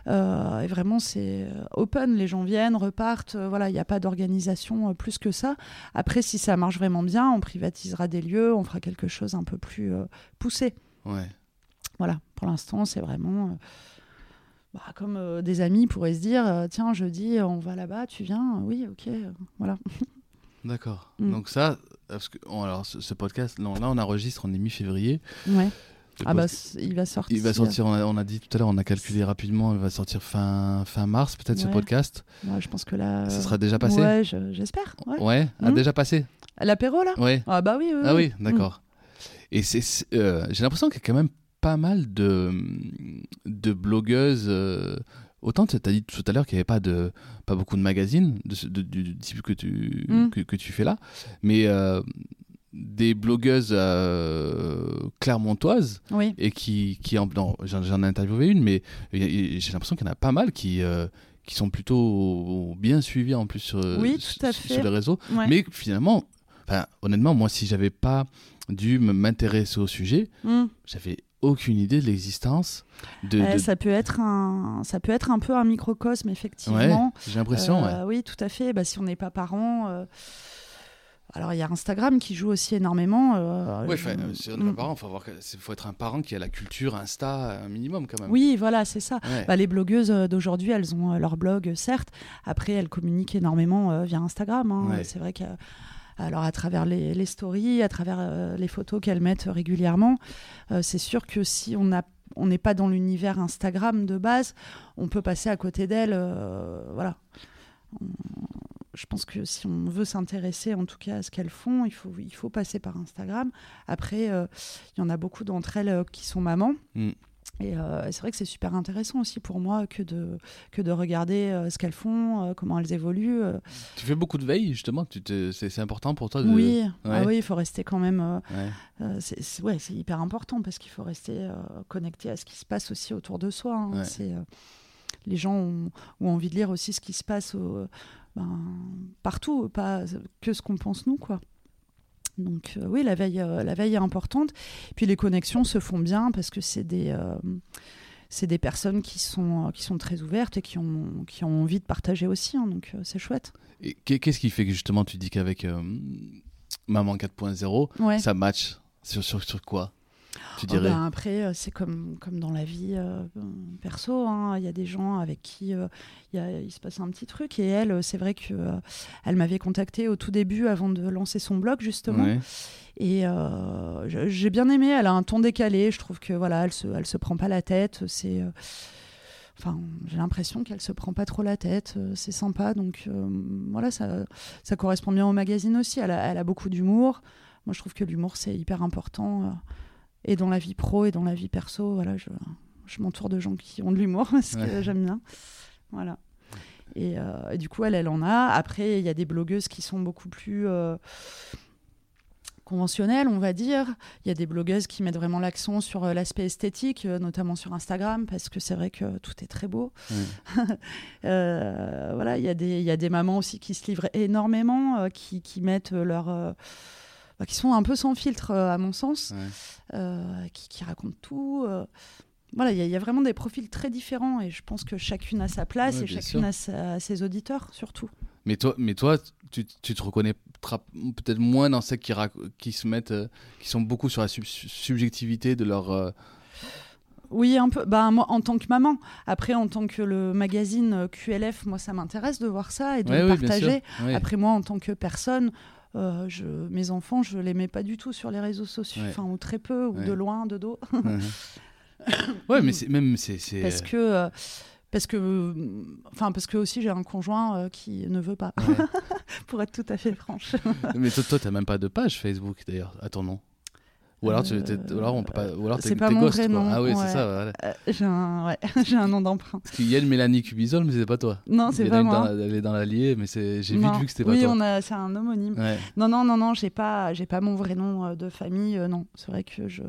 Euh, et vraiment, c'est open. Les gens viennent, repartent. Voilà, il n'y a pas d'organisation plus que ça. Après, si ça marche vraiment bien, on privatisera des lieux. On fera quelque chose un peu plus poussé. Ouais. Voilà, pour l'instant, c'est vraiment euh, bah, comme euh, des amis pourraient se dire euh, tiens, jeudi, on va là-bas, tu viens Oui, ok, voilà. D'accord. Mm. Donc ça, parce que, alors ce, ce podcast, non, là on enregistre, on est mi-février. Ouais. Le Ah bah, il va sortir. il va sortir, on a, on a dit tout à l'heure, on a calculé rapidement, il va sortir fin, fin mars peut-être ce podcast. Ouais, je pense que là. Ça sera déjà passé Ouais, je- j'espère. Ouais. Ouais, a Mm. déjà passé L'apéro là? Ouais. Ah bah oui. oui, Ah oui, oui. d'accord. Et c'est, euh, j'ai l'impression qu'il y a quand même pas mal de, de blogueuses. euh, autant tu as dit tout à l'heure qu'il n'y avait pas, de, pas beaucoup de magazines de, du, type que tu, Mm. que, que tu fais là, mais euh, des blogueuses euh, clermontoises. Oui. et qui, qui en, j'en, ai interviewé une, mais j'ai l'impression qu'il y en a pas mal qui, euh, qui sont plutôt bien suivis en plus sur, Oui, sur- sur fait. les réseaux. Ouais. Mais finalement, honnêtement, moi, si j'avais pas dû m'intéresser au sujet, Mm. j'avais aucune idée de l'existence de. Euh, de- ça peut être un, ça peut être un peu un microcosme Ouais, effectivement. j'ai l'impression. ouais. Euh, Oui, tout à fait. Bah, si on n'est pas parent. euh, Alors il y a Instagram qui joue aussi énormément. euh, Ouais, je- euh, si on est Mm. pas parent, faut avoir, faut être un parent qui a la culture Insta un minimum quand même. Oui, voilà, c'est ça. Ouais. Bah, les blogueuses euh, d'aujourd'hui, elles ont euh, leur blog, euh, certes. Après, elles communiquent énormément euh, via Instagram. hein. C'est vrai que, alors à travers les, stories, à travers euh, les photos qu'elles mettent régulièrement, euh, c'est sûr que si on n'est pas dans l'univers Instagram de base, on peut passer à côté d'elles. euh, voilà. Je pense que si on veut s'intéresser en tout cas à ce qu'elles font, il faut, passer par Instagram. Après, euh, il y en a beaucoup d'entre elles qui sont mamans. Mm. Et euh, c'est vrai que c'est super intéressant aussi pour moi que de, que de regarder euh, ce qu'elles font, euh, comment elles évoluent. Tu fais beaucoup de veille justement. Tu te, c'est, c'est important pour toi de. Oui, Ouais. ah oui, il faut rester quand même. Ouais. c'est, c'est- ouais, c'est hyper important parce qu'il faut rester connecté à ce qui se passe aussi autour de soi. hein. Ouais. C'est, les gens ont, ont envie de lire aussi ce qui se passe au- ben, partout, pas que ce qu'on pense nous, quoi. Donc euh, oui, la veille, euh, la veille est importante. Puis les connexions se font bien parce que c'est des, euh, c'est des personnes qui sont, qui sont très ouvertes et qui ont, qui ont envie de partager aussi. hein. donc c'est chouette. Et qu'est- qu'est-ce qui fait que justement tu dis qu'avec Maman 4.0, Ouais. ça match sur, sur, sur quoi? Tu Oh, ben, après, euh, c'est comme, comme dans la vie euh, perso. hein. Il y a des gens avec qui euh, il, y a- il se passe un petit truc. Et elle, c'est vrai que euh, elle m'avait contactée au tout début avant de lancer son blog, justement. Ouais. Et j'ai bien aimé. Elle a un ton décalé. Je trouve que voilà, elle se, elle se prend pas la tête. C'est. Enfin, j'ai l'impression qu'elle se prend pas trop la tête, euh, c'est sympa, donc euh, voilà, ça, ça correspond bien au magazine aussi. Elle a, elle a beaucoup d'humour. Moi, je trouve que l'humour c'est hyper important, euh, et dans la vie pro et dans la vie perso. Voilà, je, je m'entoure de gens qui ont de l'humour parce que Ouais. j'aime bien. Voilà. Et, euh, et du coup, elle, elle en a. Après, il y a des blogueuses qui sont beaucoup plus euh, conventionnelles, on va dire. Il y a des blogueuses qui mettent vraiment l'accent sur euh, l'aspect esthétique, notamment sur Instagram, parce que c'est vrai que tout est très beau. Voilà, il y, a des- il y a des mamans aussi qui se livrent énormément, qui, qui mettent leur. bah, qui sont un peu sans filtre, à mon sens, Ouais. Euh, qui, qui racontent tout. euh. Voilà, il y, a- il y a vraiment des profils très différents et je pense que chacune a sa place Ouais, et chacune a, sa- ses auditeurs surtout. Mais toi, mais toi tu, tu te reconnais peut-être moins dans celles qui, se mettent, euh, qui sont beaucoup sur la sub- subjectivité de leur. euh, Oui, un peu. Bah, moi, en tant que maman. Après, en tant que le magazine QLF, moi, ça m'intéresse de voir ça et de Ouais, le oui, partager. Après, moi, en tant que personne, euh, je, mes enfants, je les mets pas du tout sur les réseaux sociaux, Ouais. enfin, ou très peu, ou Ouais. de loin, de dos. Ouais. mais c'est même c'est parce que. euh, parce que, euh, enfin, parce que aussi j'ai un conjoint euh, qui ne veut pas, Ouais. pour être tout à fait franche. mais toi, toi, t'as même pas de page Facebook d'ailleurs à ton nom. Ou alors, tu, t'es- ou alors on peut pas. Ou alors t'es c'est pas t'es mon ghost, vrai quoi. nom, Ah oui, ouais. c'est ça. Euh, j'ai un, ouais, j'ai un nom d'emprunt. Parce qu'il y a une Mélanie Cubisol, mais c'est pas toi. Non, c'est pas moi. dans elle est dans l'allié, mais c'est j'ai vite vu que c'était pas oui, toi. a, c'est un homonyme. Non, non, non, non, j'ai pas, j'ai pas mon vrai nom euh, de famille. euh, non, c'est vrai que je,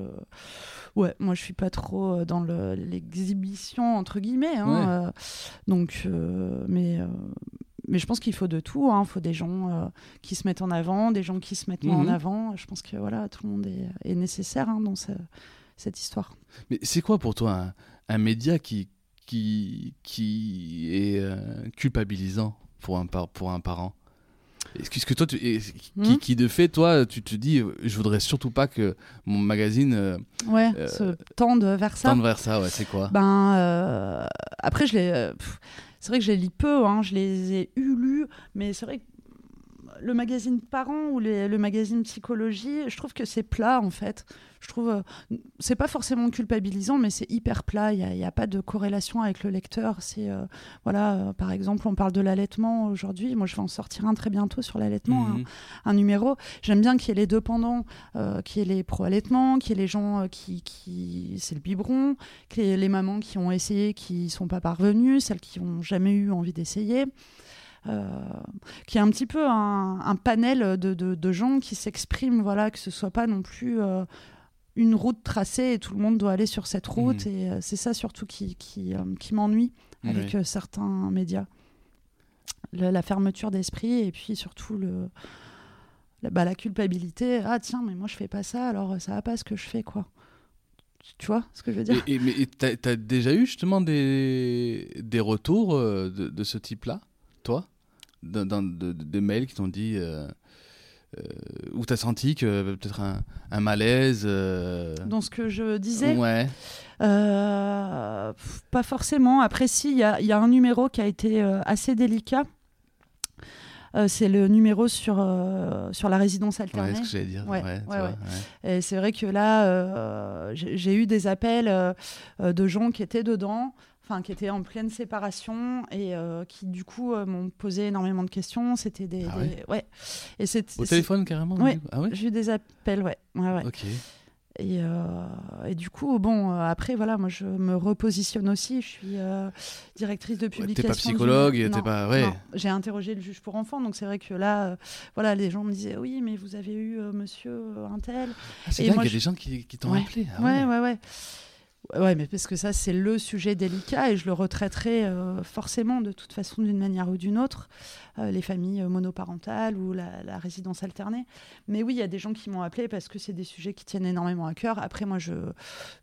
Ouais, moi je suis pas trop dans le- l'exhibition entre guillemets. hein, euh, donc, mais, mais je pense qu'il faut de tout. Il faut des gens euh, qui se mettent en avant, des gens qui se mettent moins en Mhm. avant. Je pense que voilà, tout le monde est, est nécessaire hein, dans ce- cette histoire. Mais c'est quoi pour toi un, un média qui, qui, qui est euh, culpabilisant pour un, par- pour un parent? Est-ce que, toi, tu, et- qui, qui de fait, toi, tu te dis, je voudrais surtout pas que mon magazine euh, Ouais, Euh, se tende vers ça. tende vers ça, ouais, c'est quoi? Ben euh, après je pff, c'est vrai que je les lis peu, hein, je les ai eu lus, mais c'est vrai que le magazine Parents ou le magazine Psychologie, je trouve que c'est plat en fait. Je trouve, euh, c'est pas forcément culpabilisant, mais c'est hyper plat. Il n'y a, pas de corrélation avec le lecteur. C'est euh, voilà, euh, par exemple, on parle de l'allaitement aujourd'hui. Moi, je vais en sortir un très bientôt sur l'allaitement. hein Mhm. un numéro. J'aime bien qu'il y ait les deux pendants, qu'il y ait les pro-allaitement, qu'il y ait les gens qui, qui c'est le biberon, qu'il y ait les mamans qui ont essayé, qui sont pas parvenues, celles qui ont jamais eu envie d'essayer. Euh, qu'il y ait un petit peu un, un panel de, de- de gens qui s'expriment, voilà, que ce soit pas non plus euh, une route tracée et tout le monde doit aller sur cette route. Mhm. Et euh, c'est ça surtout qui, qui, euh, qui m'ennuie avec euh, certains médias. Le- la fermeture d'esprit et puis surtout le, la, bah, la culpabilité. Ah tiens, mais moi je fais pas ça, alors ça va pas ce que je fais, quoi. Tu vois ce que je veux dire? Et, t'as, t'as déjà eu justement des, des retours de, de ce type-là, toi? Dans- dans- de, de- de mails qui t'ont dit. Euh, euh, où t'as senti que peut-être un, un malaise euh, Dans ce que je disais Ouais. Euh, Pas forcément. Après, si, il y a, il y a un numéro qui a été euh, assez délicat. Euh, c'est le numéro sur, euh, sur la résidence Ouais, alternée. ce que j'allais dire. Ouais, Ouais, tu ouais, ouais. ouais. Et c'est vrai que là, euh, j'ai eu des appels euh, euh, de gens qui étaient dedans, enfin qui étaient en pleine séparation et euh, qui du coup euh, m'ont posé énormément de questions. C'était des, Ah des- ouais. Et c'est Au téléphone carrément Ouais. Ah ouais? J'ai eu des appels, ouais, ouais, ouais. Ok. Et, euh, et du coup, bon, après, voilà, moi, je me repositionne aussi. Je suis euh, directrice de Ouais, publication. t'es pas du- psychologue, t'es pas. Ouais. non. J'ai interrogé le juge pour enfants, donc c'est vrai que là, euh, voilà, les gens me disaient, oui, mais vous avez eu monsieur un tel. Ah, c'est dingue, il y a je- des gens qui, qui t'ont Ouais. appelé. Ah ouais, ouais, ouais. Ouais, mais parce que ça, c'est le sujet délicat et je le retraiterai euh, forcément de toute façon d'une manière ou d'une autre, euh, les familles euh, monoparentales ou la, la résidence alternée. Mais oui, il y a des gens qui m'ont appelé parce que c'est des sujets qui tiennent énormément à cœur. Après, moi, je,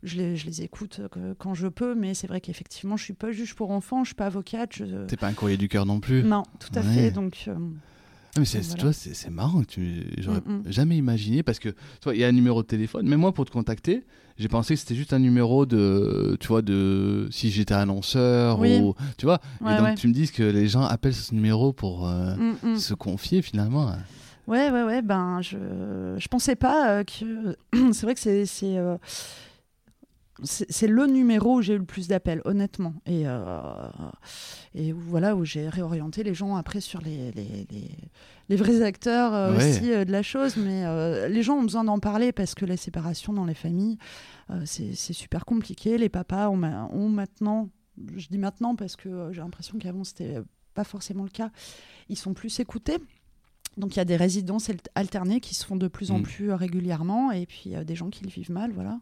je, les, je les écoute quand je peux, mais c'est vrai qu'effectivement, je suis pas juge pour enfants, je suis pas avocate. Je... T'es pas un courrier du cœur non plus. Non, tout à Ouais. fait. Donc, euh, mais c'est, Donc, tu voilà. vois, c'est, c'est marrant. que Tu, j'aurais Mm, mm. jamais imaginé parce que tu vois, il y a un numéro de téléphone. Mais moi, pour te contacter, j'ai pensé que c'était juste un numéro de, tu vois, de si j'étais annonceur Oui. ou, tu vois. Ouais, et donc ouais. tu me dises que les gens appellent ce numéro pour euh, mm, se confier finalement. Ouais, ouais, ouais. Ben, je, je pensais pas euh, que. c'est vrai que c'est. c'est, euh, c'est le numéro où j'ai eu le plus d'appels, honnêtement. Et, euh, et voilà, où j'ai réorienté les gens après sur les, les, les, les vrais acteurs euh, Ouais. aussi euh, de la chose. Mais les gens ont besoin d'en parler parce que la séparation dans les familles, c'est super compliqué. Les papas ont, ma- ont maintenant, je dis maintenant parce que j'ai l'impression qu'avant c'était pas forcément le cas, ils sont plus écoutés. Donc il y a des résidences alt- alternées qui se font de plus en Mm. plus régulièrement et puis euh, des gens qui le vivent mal, voilà.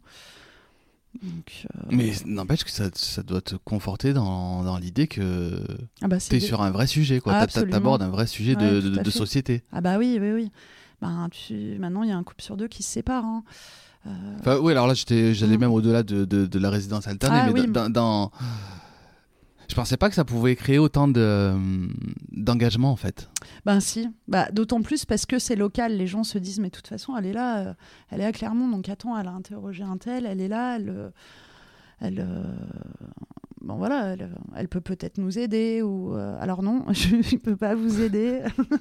Donc, euh, Mais n'empêche que ça, ça doit te conforter dans, dans l'idée que ah bah, t'es des- sur un vrai sujet, quoi. Ah. T'abordes un vrai sujet de, Ouais, société. Ah bah oui, oui, oui. Ben, tu... Maintenant, il y a un couple sur deux qui se sépare. hein. Euh, Enfin, oui, alors là, j'allais Mm. même au-delà de, de, de la résidence alternée, Ah, mais oui. dans, dans- Je pensais pas que ça pouvait créer autant de, d'engagement, en fait. Ben si, bah, d'autant plus parce que c'est local. Les gens se disent, mais de toute façon, elle est là, euh, elle est à Clermont, donc attends, elle a interrogé un tel, elle est là, elle, euh, elle, euh, bon voilà, elle, elle peut peut-être nous aider ou euh, alors non, je ne peux pas vous aider.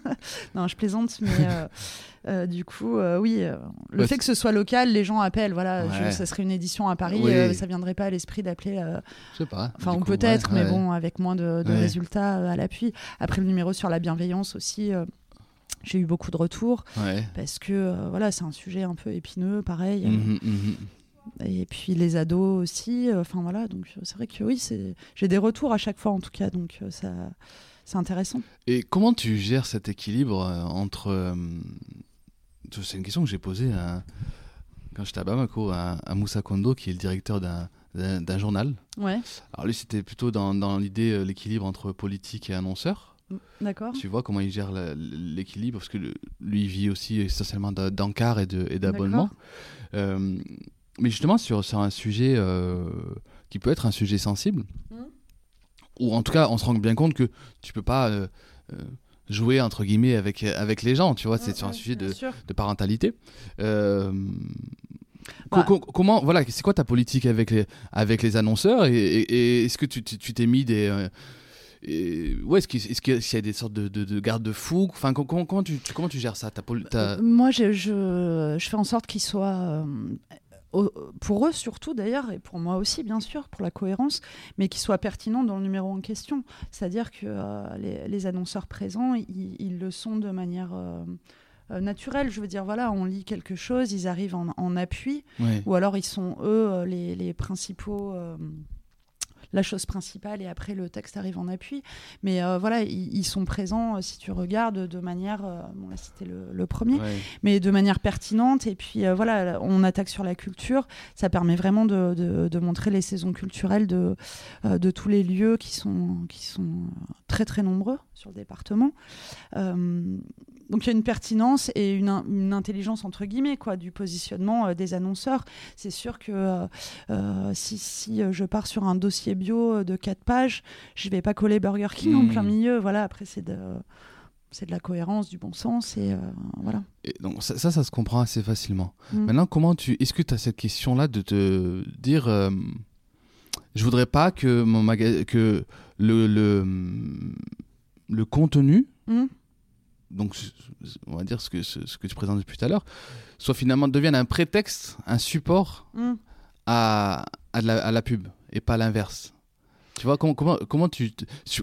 non, je plaisante, mais euh, euh, du coup, oui, le fait que ce soit local, les gens appellent. Voilà, je- ça serait une édition à Paris, Oui. ça viendrait pas à l'esprit d'appeler. Je sais pas. Enfin, ou peut-être, ouais, mais ouais. bon, avec moins de, résultats à l'appui. Après, le numéro sur la bienveillance aussi, j'ai eu beaucoup de retours Ouais. parce que euh, voilà, c'est un sujet un peu épineux, pareil. Mhm, mhm. Et puis les ados aussi. euh, Enfin voilà, donc euh, c'est vrai que oui, j'ai des retours à chaque fois en tout cas, donc euh, ça, c'est intéressant. Et comment tu gères cet équilibre entre. C'est une question que j'ai posée à, quand j'étais à Bamako, à, à Moussa Kondo, qui est le directeur d'un- journal. Ouais, Alors lui, c'était plutôt dans, dans l'idée, l'équilibre entre politique et annonceur. d'accord. Tu vois comment il gère l'équilibre, parce que lui, il vit aussi essentiellement d'encarts et d'abonnements. Euh, mais justement, sur, sur un sujet euh, qui peut être un sujet sensible, Mhm. ou en tout cas, on se rend bien compte que tu peux pas euh, euh, jouer, entre guillemets, avec, avec les gens, tu vois, c'est sur un sujet de, parentalité. Euh, Bah. co- comment, voilà, c'est quoi ta politique avec les, avec les annonceurs et, et- et est-ce que tu t'es mis des. et- ouais, est-ce qu'il est-ce qu'il y a des sortes de, de, de garde-fous Enfin, co- comment, comment, tu, comment tu gères ça? Ta, ta- Moi, je, je, je fais en sorte qu'ils soient, euh, pour eux surtout d'ailleurs, et pour moi aussi bien sûr, pour la cohérence, mais qu'ils soient pertinents dans le numéro en question. C'est-à-dire que euh, les, les annonceurs présents, ils, ils le sont de manière euh, euh, naturelle. Je veux dire, voilà, on lit quelque chose, ils arrivent en, en appui, ou alors ils sont eux euh, les, les principaux. euh, la chose principale et après le texte arrive en appui. Mais euh, voilà, ils, sont présents, euh, si tu regardes, de manière, euh, bon là c'était le, le premier, Ouais. mais de manière pertinente. Et puis voilà, on attaque sur la culture. Ça permet vraiment de, de- de montrer les saisons culturelles de, de tous les lieux qui sont, qui sont très très nombreux sur le département. Donc il y a une pertinence et une, in- une intelligence entre guillemets quoi du positionnement euh, des annonceurs. C'est sûr que euh, euh, si, si je pars sur un dossier bio de 4 pages, je vais pas coller Burger King en Mhm. plein milieu. Voilà, après c'est de c'est de la cohérence, du bon sens et voilà. Et donc ça, ça, ça se comprend assez facilement. Mm. Maintenant, comment tu, est-ce que tu as cette question-là de te dire, je voudrais pas que mon maga- que le, le le contenu, Mm. Donc on va dire ce que ce, ce que tu présentes depuis tout à l'heure, soit finalement devienne un prétexte, un support Mm. à à, de la, à la pub et pas l'inverse. Tu vois comment comment comment tu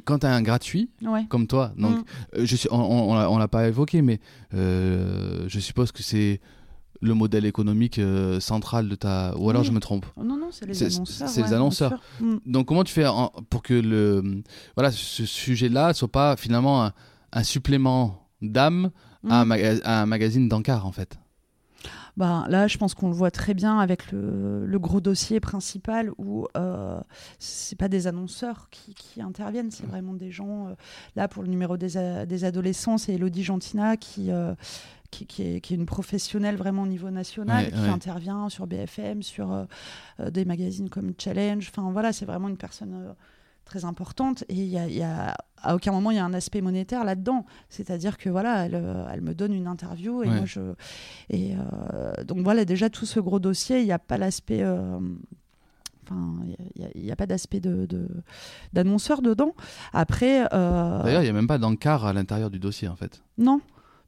quand tu as un gratuit Ouais. comme toi, donc Mm. euh, je on, on, on l'a- on l'a pas évoqué, mais euh, je suppose que c'est le modèle économique euh, central de ta. Ou alors Oui. je me trompe. Oh non, non, c'est les annonceurs. c'est les ouais, annonceurs. Mm. Donc comment tu fais en- pour que le voilà ce sujet-là soit pas finalement un, un supplément d'âme à, un Mm. à un magazine d'encart en fait. Ben, là, je pense qu'on le voit très bien avec le, le gros dossier principal où euh, c'est pas des annonceurs qui, qui interviennent, c'est vraiment des gens. euh, là, pour le numéro des, des adolescents, c'est Elodie Gentina qui, euh, qui, qui est, qui est une professionnelle vraiment au niveau national, Ouais, qui ouais. intervient sur BFM, sur euh, des magazines comme Challenge. Enfin, voilà, c'est vraiment une personne. Très importante et il y a, il y a- à aucun moment il y a un aspect monétaire là-dedans c'est-à-dire que voilà elle, euh, elle me donne une interview et Ouais. moi je et euh, donc voilà, déjà tout ce gros dossier, il n'y a pas l'aspect. euh, Enfin, il n'y a, pas d'aspect de, de- d'annonceur dedans. Après, euh, D'ailleurs, il y a même pas d'encart à l'intérieur du dossier en fait. non.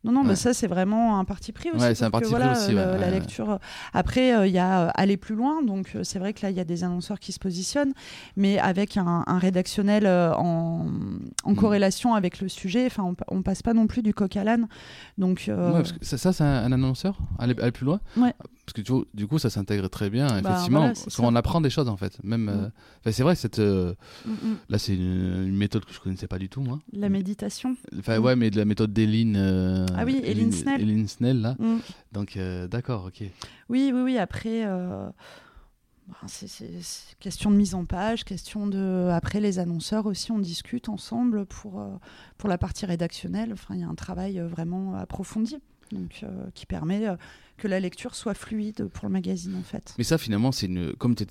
Non, non, mais ça, c'est vraiment un parti pris aussi. Ouais, c'est un que, parti pris voilà, aussi, le- ouais, ouais, la lecture. Après, euh, il y a euh, aller plus loin. Donc, euh, c'est vrai que là, il y a des annonceurs qui se positionnent, mais avec un, un rédactionnel euh, en, en Mm. corrélation avec le sujet. Enfin, on, pa- on passe pas non plus du coq à l'âne. Donc, euh, Ouais, parce que ça, ça, c'est un, un annonceur aller, aller plus loin. Ouais. Parce que tu vois, du coup, ça s'intègre très bien, Bah, effectivement. voilà, ça. qu'on apprend des choses en fait. Même, Mm. euh, enfin, c'est vrai, cette, euh, mm, mm. là, c'est une, une méthode que je connaissais pas du tout, moi. la méditation. Enfin, Mm. ouais, mais de la méthode d'Eline. euh, Ah oui, Eline Snell. Eline Snell, là. Mm. Donc, euh, d'accord, ok. Oui, oui, oui. Après, bah, c'est question de mise en page, question de. Après, les annonceurs aussi, on discute ensemble pour, pour la partie rédactionnelle. Enfin, il y a un travail vraiment approfondi, donc euh, qui permet euh, que la lecture soit fluide pour le magazine, en fait. Mais ça, finalement, c'est une. Comme tu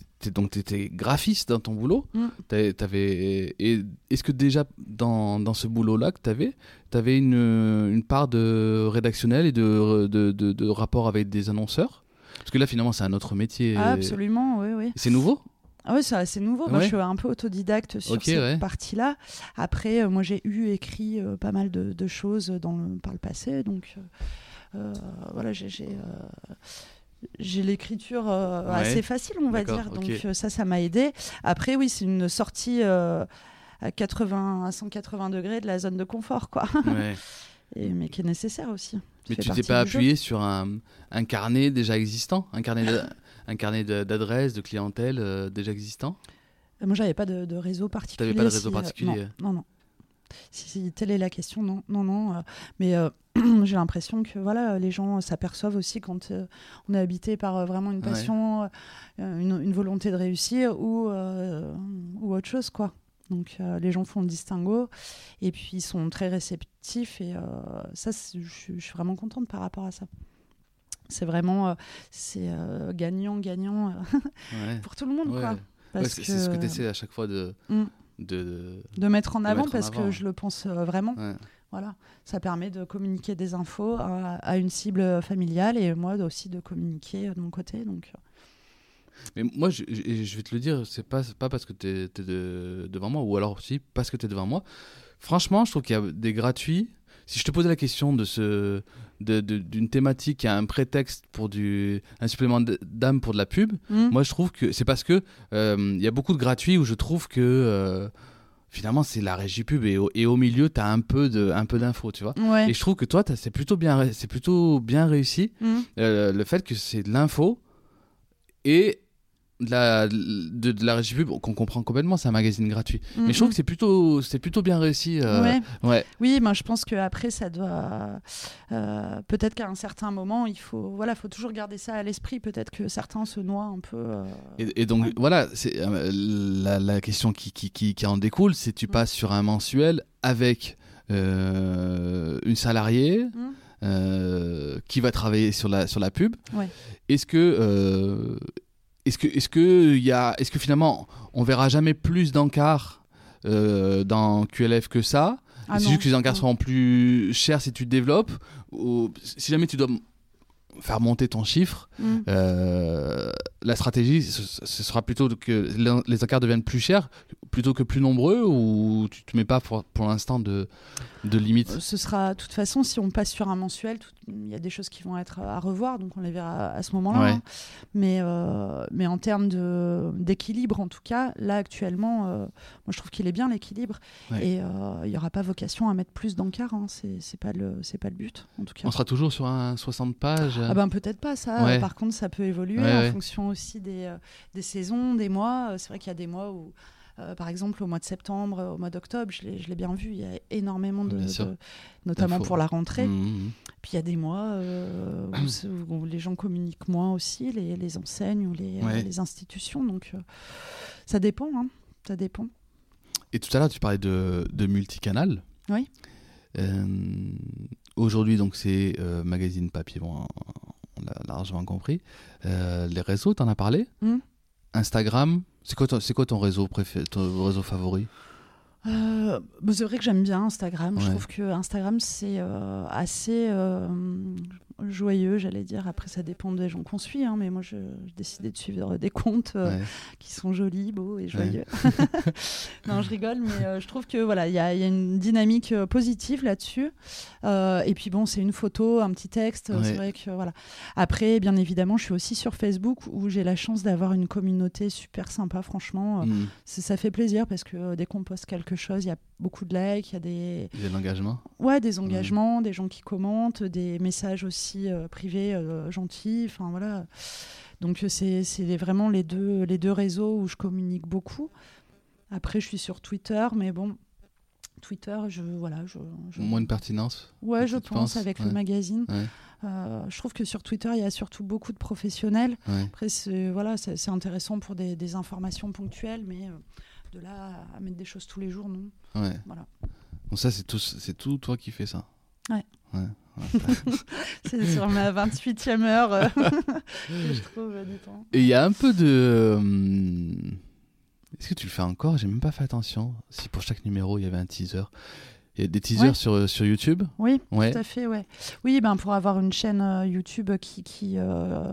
étais graphiste dans ton boulot, Mm. t'avais- est-ce que déjà, dans, dans ce boulot-là que tu avais, tu avais une, une part de rédactionnel et de, de, de, de rapport avec des annonceurs? Parce que là, finalement, c'est un autre métier. Ah, absolument, oui, oui. C'est nouveau? Ah oui, c'est assez nouveau. Moi, je suis un peu autodidacte sur cette ouais. partie-là. Après, euh, moi, j'ai eu écrit euh, pas mal de, de choses dans le- par le passé. Donc, voilà, j'ai. j'ai, euh, j'ai l'écriture euh, Ouais. assez facile, on va dire. Donc, euh, ça, ça m'a aidé. Après, oui, c'est une sortie euh, à, 80, à 180 degrés de la zone de confort, quoi. Ouais. Et, mais qui est nécessaire aussi. Mais tu t'es pas jeu. appuyé sur un, un carnet déjà existant? Un carnet d'adresses, de clientèle euh, déjà existant? Euh, Moi, j'avais pas de, de réseau particulier. pas de réseau si, euh, particulier. non, non, non. Si, si telle est la question, non, non, non. euh, mais euh, j'ai l'impression que voilà, les gens s'aperçoivent aussi quand euh, on est habité par euh, vraiment une Ouais. passion, euh, une, une volonté de réussir ou, ou autre chose, quoi. Donc les gens font le distinguo et puis ils sont très réceptifs et ça, je suis- vraiment contente par rapport à ça. C'est vraiment c'est gagnant gagnant Ouais. pour tout le monde Ouais. quoi. C'est c'est ce que que- tu essaies à chaque fois de. Mm. De... de mettre en de avant mettre en parce avant. que je le pense euh, vraiment. Ouais. Voilà, ça permet de communiquer des infos à, à une cible familiale et moi aussi de communiquer de mon côté. Donc, euh, Mais moi, je, je- je vais te le dire, c'est pas, pas parce que tu es, devant moi, ou alors aussi parce que tu es devant moi. Franchement, je trouve qu'il y a des gratuits. Si je te posais la question de ce, d'une thématique a un prétexte pour du, un supplément d'âme pour de la pub, hmm. moi je trouve que c'est parce que euh, il y a beaucoup de gratuits où je trouve que euh, finalement c'est la régie pub et au, et au milieu tu as un peu de, un peu d'infos, tu vois. ouais. Et je trouve que toi, c'est plutôt bien, c'est plutôt bien réussi. Hmm. Euh, le fait que c'est de l'info et de la, de, de la régie pub qu'on comprend complètement, c'est un magazine gratuit. Hmm, Mais je trouve hmm. que c'est plutôt, c'est plutôt bien réussi. euh, Ouais. ouais. Oui, moi je pense qu'après ça doit. euh, peut-être qu'à un certain moment, il faut, voilà, faut toujours garder ça à l'esprit. Peut-être que certains se noient un peu. euh, Et, et donc Ouais. voilà, c'est la, la question qui, qui, qui, qui en découle, c'est tu Mm. passes sur un mensuel avec une salariée euh, qui va travailler sur la, sur la pub. Ouais. Est-ce que, euh, est-ce que, est-ce que, il y a, est-ce que finalement on verra jamais plus d'encarts euh, dans QLF que ça? Ah C'est juste que les encarts seront plus chers si tu développes ou si jamais tu dois faire monter ton chiffre. Hmm. Euh, la stratégie, ce, ce sera plutôt que les encarts deviennent plus chers plutôt que plus nombreux ou tu te mets pas pour, pour l'instant de, de limite Ce sera, de toute façon, si on passe sur un mensuel, il y a des choses qui vont être à revoir, donc on les verra à ce moment-là. Ouais. hein. Mais, euh, mais en termes d'équilibre, en tout cas, là actuellement, euh, moi je trouve qu'il est bien l'équilibre. Ouais. Et euh, il n'y aura pas vocation à mettre plus d'encarts, hein. c'est pas, le- pas le but, en tout cas. On sera toujours sur un 60 pages Ah ben peut-être pas ça. Ouais. Par contre, ça peut évoluer en fonction aussi des, euh, des saisons, des mois. Euh, C'est vrai qu'il y a des mois où, euh, par exemple, au mois de septembre, au mois d'octobre, je l'ai bien vu, il y a énormément de, notamment pour la rentrée. Mhm. Puis il y a des mois euh, où, les gens communiquent moins aussi, les, les enseignes ou les, euh, Ouais. les institutions. Donc ça dépend, hein. ça dépend. Et tout à l'heure, tu parlais de, de multicanal. Oui. Aujourd'hui, donc, c'est magazine papier, bon, on l'a largement compris. Les réseaux, t'en as parlé? Instagram, c'est quoi, ton- c'est quoi ton réseau préféré, ton réseau favori? Euh, bah, c'est vrai que j'aime bien Instagram. Je trouve que Instagram c'est euh, assez euh, joyeux, j'allais dire. Après, ça dépend des gens qu'on suit, hein, mais moi, je- j'ai décidé de suivre des comptes euh, Ouais. qui sont jolis, beaux et joyeux. non, je rigole, mais euh, je trouve que voilà, il y, a il y a une dynamique euh, positive là-dessus. Et puis bon, c'est une photo, un petit texte. C'est vrai que voilà. Après, bien évidemment, je suis aussi sur Facebook où j'ai la chance d'avoir une communauté super sympa, franchement. C'est- ça fait plaisir parce que dès qu'on poste quelque chose, il y a beaucoup de likes, il y a des, Il y a de l'engagement ouais, des engagements, des gens qui commentent, des messages aussi euh, privés euh, gentils. Enfin voilà. Donc euh, c'est vraiment les deux, les deux réseaux où je communique beaucoup. Après, je suis sur Twitter, mais bon, Twitter, je voilà, je, je- Moins de pertinence ouais, je pense penses avec Ouais. le magazine. Ouais. Euh, je trouve que sur Twitter, il y a surtout beaucoup de professionnels. Ouais. Après, c'est voilà, intéressant pour des, des informations ponctuelles, mais de là à mettre des choses tous les jours, non. Ouais. Voilà. Donc ça, c'est tout, c'est tout toi qui fais ça Ouais. Ouais. C'est sur ma 28e heure euh, que je trouve euh, du temps. Et il y a un peu de... hum, Est-ce que tu le fais encore? J'ai même pas fait attention. Si pour chaque numéro, il y avait un teaser. Il y a des teasers Ouais. sur, sur YouTube? Oui, tout à fait, ouais. Oui, ben pour avoir une chaîne euh, YouTube qui qui, euh,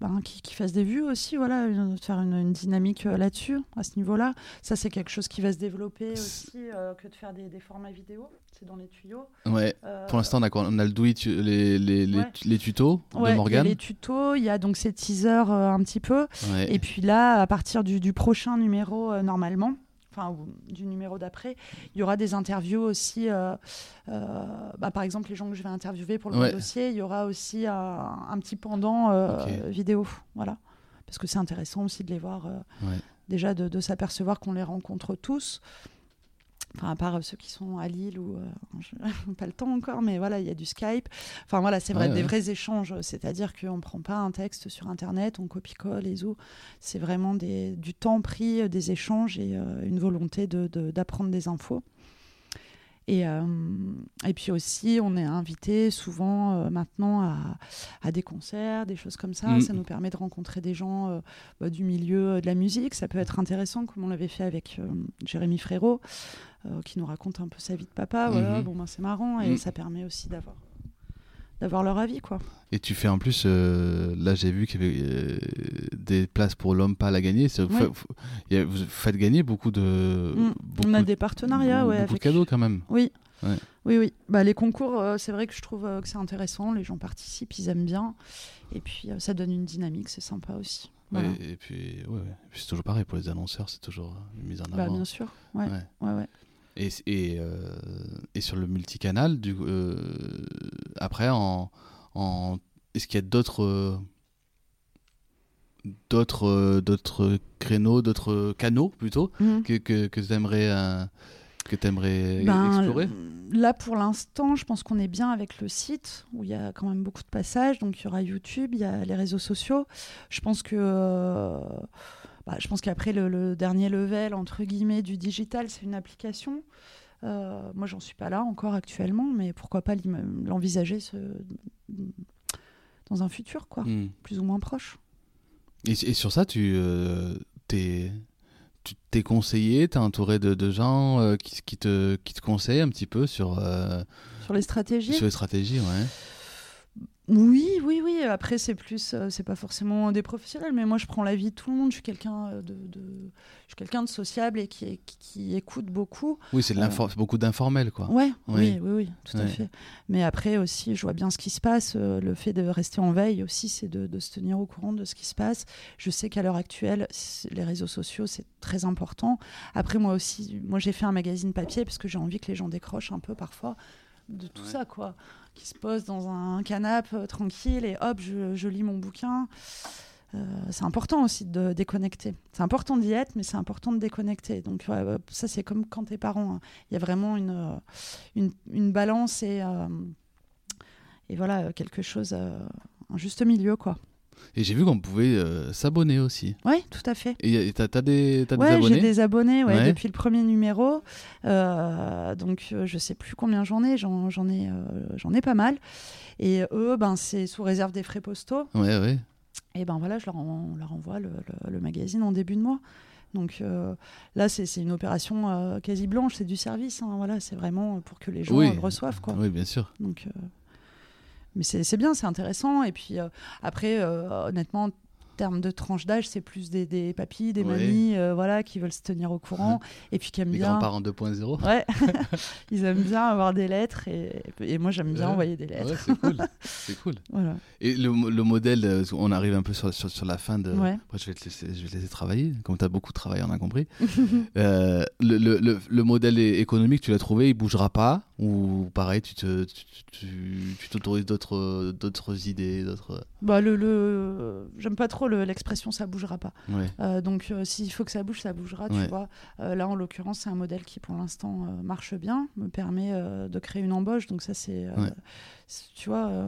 ben, qui qui fasse des vues aussi, voilà, une- faire une, une dynamique euh, là-dessus, à ce niveau-là. Ça, c'est quelque chose qui va se développer aussi, euh, que de faire des, des formats vidéo. C'est dans les tuyaux. Ouais. Euh, Pour l'instant, on a, quoi? On a le do it, les, les, les, Ouais. les tutos ouais, de il y a Morgane. les tutos, il y a donc ces teasers euh, un petit peu. Ouais. Et puis là, à partir du, du prochain numéro, euh, normalement, enfin, ou du numéro d'après, il y aura des interviews aussi. euh, euh, bah, par exemple, les gens que je vais interviewer pour le Ouais. dossier, il y aura aussi un, un petit pendant euh, vidéo. Voilà. Parce que c'est intéressant aussi de les voir, Ouais. déjà de, de s'apercevoir qu'on les rencontre tous. Enfin, à part ceux qui sont à Lille ou euh, pas le temps encore, mais voilà, il y a du Skype. Enfin voilà, c'est vrai, Ouais, des ouais. vrais échanges. C'est-à-dire qu'on prend pas un texte sur Internet, on copie-colle les ou. C'est vraiment des, du temps pris, euh, des échanges et euh, une volonté de- de- d'apprendre des infos. Et, euh, et puis aussi, on est invité souvent euh, maintenant à, à des concerts, des choses comme ça. Mm. Ça nous permet de rencontrer des gens euh, bah, du milieu de la musique. Ça peut être intéressant, comme on l'avait fait avec Jérémy Frérot, qui nous raconte un peu sa vie de papa. Voilà, Mhm. bon, ben, c'est marrant et Mm. ça permet aussi d'avoir d'avoir leur avis, quoi. Et tu fais en plus, euh, là j'ai vu qu'il y avait euh, des places pour l'homme pâle à gagner. C'est- Oui. fa- f- il y a- vous faites gagner beaucoup de. Mm. beaucoup on a de- des partenariats, ouais, beaucoup de avec- cadeaux quand même. Oui. Ouais. Oui, oui. Bah, les concours, euh, c'est vrai que je trouve que c'est intéressant. Les gens participent, ils aiment bien. Et puis, ça donne une dynamique, c'est sympa aussi. Voilà. Ouais, et puis, ouais, c'est toujours pareil pour les annonceurs, c'est toujours une mise en Bah, avant. bien sûr. Ouais. Ouais, ouais. Et, et, euh, et sur le multicanal, du, euh, après, en, en, est-ce qu'il y a d'autres euh, d'autres euh, d'autres créneaux, d'autres canaux plutôt Mhm. que, que, que tu aimerais, que t'aimerais Ben, explorer? Là, pour l'instant, je pense qu'on est bien avec le site, où il y a quand même beaucoup de passages. Donc, il y aura YouTube, il y a les réseaux sociaux. Je pense que... euh, bah, je pense qu'après, le, le dernier level, entre guillemets, du digital, c'est une application. Euh, moi, j'en suis pas là encore actuellement, mais pourquoi pas l'envisager ce- dans un futur, quoi, Hmm. plus ou moins proche. et, et sur ça, tu euh, t'es conseillé, t'es entouré de, de gens euh, qui, qui, te, qui te conseillent un petit peu sur, euh, Sur les stratégies sur les stratégies, ouais. Oui, oui, oui. Après, c'est plus, euh, c'est pas forcément des professionnels, mais moi, je prends l'avis de tout le monde. Je suis quelqu'un euh, de, de- je suis quelqu'un de sociable et qui, qui, qui écoute beaucoup. Oui, c'est l'infor- c'est beaucoup d'informel, quoi. Ouais, Oui. oui, oui, oui, tout à fait. Mais après aussi, je vois bien ce qui se passe. euh, le fait de rester en veille aussi, c'est de, de se tenir au courant de ce qui se passe. Je sais qu'à l'heure actuelle, les réseaux sociaux, c'est très important. Après, moi aussi, moi, j'ai fait un magazine papier parce que j'ai envie que les gens décrochent un peu parfois de tout Ouais. ça, quoi. Qui se posent dans un canapé euh, tranquille et hop, je, je lis mon bouquin. Euh, c'est important aussi de déconnecter. C'est important d'y être, mais c'est important de déconnecter. Donc ouais, ça, c'est comme quand t'es parent. hein. Il y a vraiment une, euh, une, une balance et, euh, et voilà, euh, quelque chose, euh, un juste milieu, quoi. Et j'ai vu qu'on pouvait euh, s'abonner aussi. Oui, tout à fait. Et t'as t'as des, t'as des Ouais, abonnés? j'ai des abonnés ouais, Ouais. depuis le premier numéro. Euh, donc, euh, je sais plus combien j'en ai. J'en ai, j'en ai pas mal. Et eux, ben, c'est sous réserve des frais postaux. Ouais, ouais. Et ben voilà, je leur, en- leur envoie le, le- le magazine en début de mois. Donc euh, là, c'est c'est une opération euh, quasi blanche, c'est du service. hein, voilà, c'est vraiment pour que les gens Oui. le reçoivent. Quoi. Oui, bien sûr. Donc, euh, mais c'est bien, c'est intéressant. Et puis euh, après, euh, honnêtement, en termes de tranche d'âge, c'est plus des, des papis, des mamies, euh, voilà, qui veulent se tenir au courant et puis qui aiment Les bien. grands-parents 2.0. Ouais, ils aiment bien avoir des lettres et, et moi j'aime bien Ouais. envoyer des lettres. Ouais, c'est cool. c'est cool. Voilà. Et le, le modèle, on arrive un peu sur, sur, sur la fin de. Ouais. Après, je vais, te laisser, je vais te laisser travailler. Comme tu as beaucoup travaillé, on a compris. Euh, le, le, le, le modèle économique, tu l'as trouvé, il bougera pas Ou pareil, tu te- tu tu- tu t'autorises d'autres d'autres idées d'autres... Bah, le, le... J'aime pas trop le- l'expression ça bougera pas. Ouais. Euh, donc euh, s'il faut que ça bouge, ça bougera, tu vois. Euh, là, en l'occurrence, c'est un modèle qui, pour l'instant, euh, marche bien, me permet euh, de créer une embauche. Donc ça, c'est... euh, Ouais. Tu vois, euh,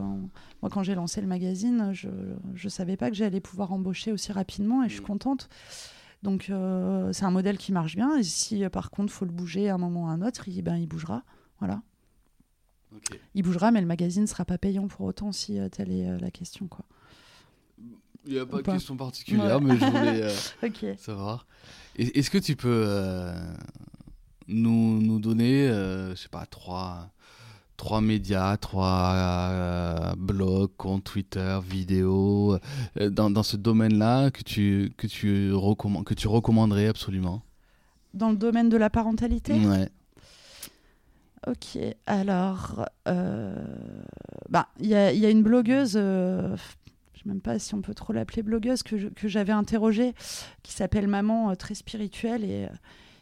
moi, quand j'ai lancé le magazine, je ne savais pas que j'allais pouvoir embaucher aussi rapidement et je suis Mm. contente. Donc euh, c'est un modèle qui marche bien. Et si, euh, par contre, faut le bouger à un moment ou à un autre, il, ben, il bougera. Voilà. Il bougera, mais le magazine ne sera pas payant pour autant si euh, telle est euh, la question. Quoi. Il n'y a pas de question particulière, Ouais. mais je voulais euh, savoir. Est-ce que tu peux euh, nous, nous donner, je sais pas, trois, trois médias, trois blogs, comptes Twitter, vidéos, dans, dans ce domaine-là que tu, que, tu que tu recommanderais absolument? Dans le domaine de la parentalité? Ouais. Ok, alors, euh, bah, il y, a- y a une blogueuse, euh, je ne sais même pas si on peut trop l'appeler blogueuse, que j'avais interrogée, qui s'appelle Maman euh, très spirituelle et,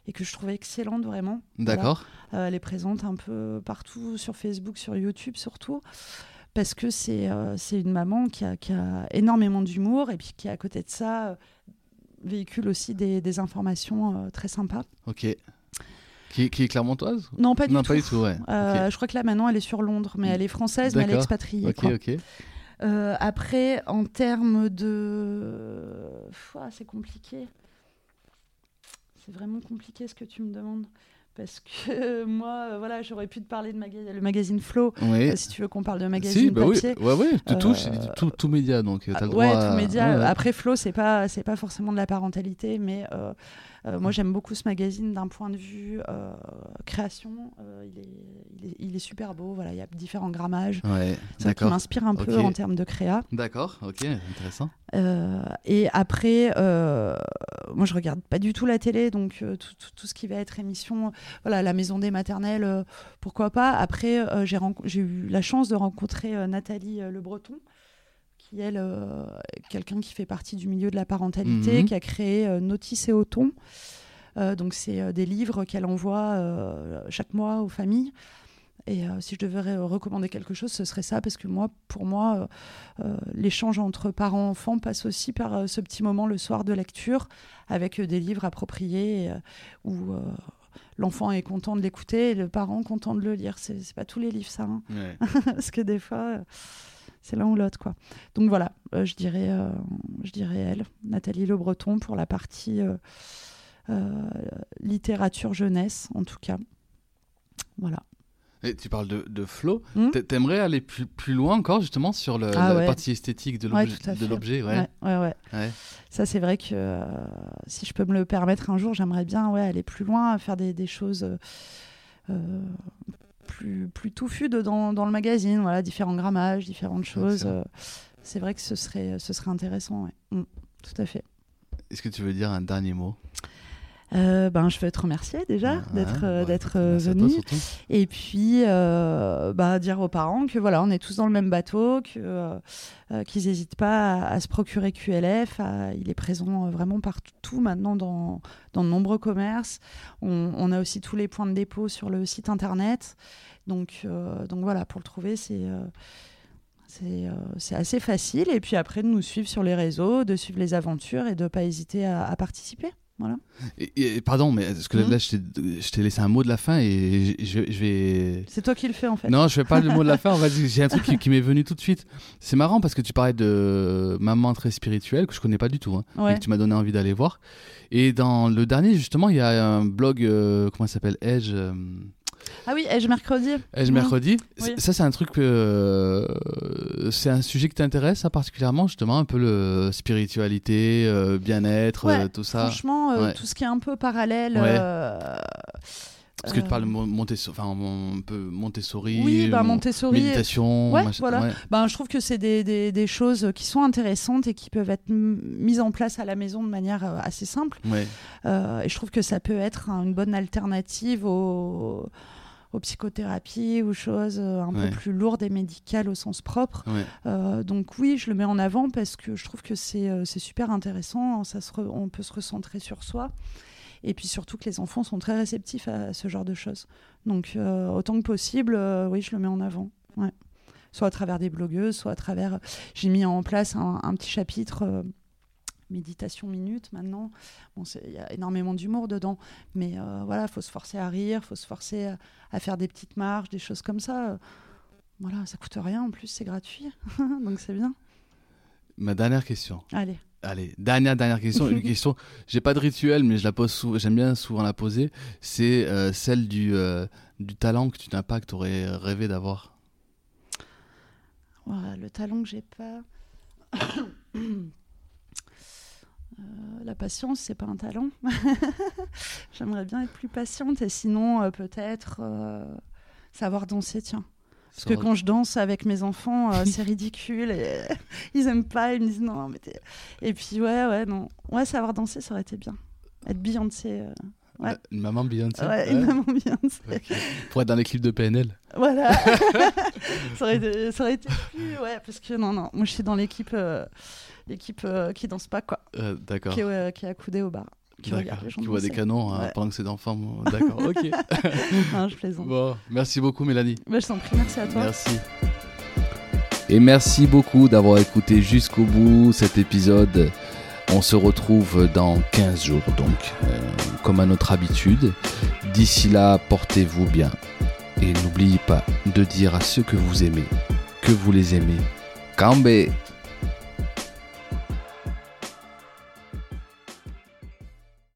et que je trouvais excellente vraiment. D'accord. Elle est présente un peu partout sur Facebook, sur YouTube surtout, parce que c'est une maman qui a, qui a énormément d'humour et puis qui, à côté de ça, véhicule aussi des, des informations très sympas. Ok. Qui, est- qui est clermontoise Non, pas du Non, tout. pas du tout, ouais. Euh, Je crois que là maintenant elle est sur Londres, mais elle est française, mais elle est expatriée. Euh, après, en termes de. C'est compliqué. C'est vraiment compliqué ce que tu me demandes. Parce que moi, euh, voilà, j'aurais pu te parler de maga- le magazine Flow. Oui. euh, si tu veux qu'on parle de magazine Si, bah oui, papier. ouais, ouais, tout, tout, tout, tout média, donc Ah, le droit. ouais, à- tout média. ouais, ouais. Après, Flow, c'est pas, c'est pas forcément de la parentalité, mais euh, moi, j'aime beaucoup ce magazine d'un point de vue euh, création. Euh, il, est, il, est, il est super beau. Voilà, il y a différents grammages. Ouais, ça qui m'inspire un peu en termes de créa. D'accord, ok, intéressant. Et après, moi je regarde pas du tout la télé, donc tout, tout- tout ce qui va être émission, voilà, la maison des maternelles, pourquoi pas. Après, j'ai eu la chance de rencontrer Nathalie Le Breton, qui elle, euh, est quelqu'un qui fait partie du milieu de la parentalité, Mhm. qui a créé euh, Notice et Auton. Euh, donc c'est des livres qu'elle envoie chaque mois aux familles. Et euh, si je devais euh, recommander quelque chose, ce serait ça, parce que moi, pour moi, euh, l'échange entre parents-enfants passe aussi par ce petit moment le soir de lecture, avec des livres appropriés, où l'enfant est content de l'écouter et le parent content de le lire. C'est pas tous les livres, ça. hein. Ouais. parce que des fois, c'est l'un ou l'autre, quoi. Donc voilà, euh, je, dirais, euh, je dirais elle, Nathalie Le Breton, pour la partie euh, littérature jeunesse, en tout cas. Voilà. Et tu parles de, de flow. Hmm T'a- T'aimerais aller plus, plus loin encore justement sur le- Ah la ouais. partie esthétique de l'objet, ouais. ouais. Ça, c'est vrai que si je peux me le permettre un jour, j'aimerais bien ouais, aller plus loin, faire des, des choses euh, plus, plus touffues de- dans, le magazine, voilà, différents grammages, différentes choses. Euh, c'est vrai que ce serait, ce serait intéressant, ouais. Mm, tout à fait. Est-ce que tu veux dire un dernier mot? Euh, ben, je veux te remercier déjà d'être ouais, d'être euh, toi venu. Et puis, euh, bah, dire aux parents que voilà, on est tous dans le même bateau, que, euh, qu'ils n'hésitent pas à, à se procurer QLF. à- il est présent vraiment partout maintenant dans, dans de nombreux commerces. On, on a aussi tous les points de dépôt sur le site internet. Donc, euh, donc voilà, pour le trouver, c'est. euh, c'est, euh, c'est assez facile. Et puis après, de nous suivre sur les réseaux, de suivre les aventures et de ne pas hésiter à, à participer. Voilà. Et, et- pardon, mais est-ce que là, je t'ai- je t'ai laissé un mot de la fin et je, vais. C'est toi qui le fais en fait. Non, je fais pas le mot de la fin. En fait, j'ai un truc qui, qui m'est venu tout de suite. C'est marrant parce que tu parlais de maman très spirituelle que je connais pas du tout, hein, et que tu m'as donné envie d'aller voir. Et dans le dernier, justement, il y a un blog, euh, comment ça s'appelle, Edge. euh, Ah oui, et je mercredi. Edge mercredi. Oui. Ça, c'est un truc. euh, c'est un sujet qui t'intéresse, ça particulièrement, justement, un peu le spiritualité, euh, bien-être, Ouais, euh, tout ça? Franchement, Ouais. tout ce qui est un peu parallèle. Ouais. Euh, Parce que tu euh, parles de Mon- Montessori, enfin, Montessori. Oui, bah, mon- Montessori. Méditation. Ouais, machin- voilà. ouais. Ben, je trouve que c'est des, des- des choses qui sont intéressantes et qui peuvent être mises en place à la maison de manière euh, assez simple. Ouais. Euh, et je trouve que ça peut être un- une bonne alternative aux, aux psychothérapies ou choses euh, un peu plus lourdes et médicales au sens propre. Euh, donc oui, je le mets en avant parce que je trouve que c'est euh, c'est super intéressant. Ça se re- on peut se recentrer sur soi. Et puis surtout que les enfants sont très réceptifs à ce genre de choses. Donc euh, autant que possible, euh, oui, je le mets en avant. Ouais. Soit à travers des blogueuses, soit à travers... J'ai mis en place un, un petit chapitre euh, méditation minute maintenant. Bon, il y a énormément d'humour dedans. Mais euh, voilà, il faut se forcer à rire, il faut se forcer à, à faire des petites marches, des choses comme ça. Euh, Voilà, ça coûte rien en plus, c'est gratuit. Donc c'est bien. Ma dernière question. Allez. Allez, dernière, dernière question. Une question, j'ai pas de rituel, mais je la pose j'aime bien souvent la poser. C'est euh, celle du, euh, du talent que tu n'as pas, que tu aurais rêvé d'avoir. Voilà, le talent que j'ai pas. Euh, la patience, c'est pas un talent. J'aimerais bien être plus patiente et sinon, peut-être savoir danser, tiens. Parce que quand je danse avec mes enfants, euh, c'est ridicule et ils aiment pas, ils me disent non, mais Et puis, ouais, ouais, non. Ouais, savoir danser, ça aurait été bien. Être Beyoncé. euh, ouais. Euh, Une maman Beyoncé. Ouais, ouais. une maman Beyoncé. Ok. Pour être dans clips de PNL. Voilà. ça, aurait été, ça aurait été plus. Ouais, parce que non, non. Moi, je suis dans l'équipe euh, l'équipe euh, qui danse pas, quoi. Euh, D'accord. Qui, qui est accoudée au bar. Qui regarde les gens Qui voit des canons hein, Ouais. pendant que c'est d'enfants. D'accord, ok. Non, je plaisante. bon, merci beaucoup Mélanie. Bah, je t'en prie, merci à toi. Merci. Et merci beaucoup d'avoir écouté jusqu'au bout cet épisode. On se retrouve dans 15 jours, donc, euh, comme à notre habitude. D'ici là, portez-vous bien. Et n'oubliez pas de dire à ceux que vous aimez que vous les aimez. Cambé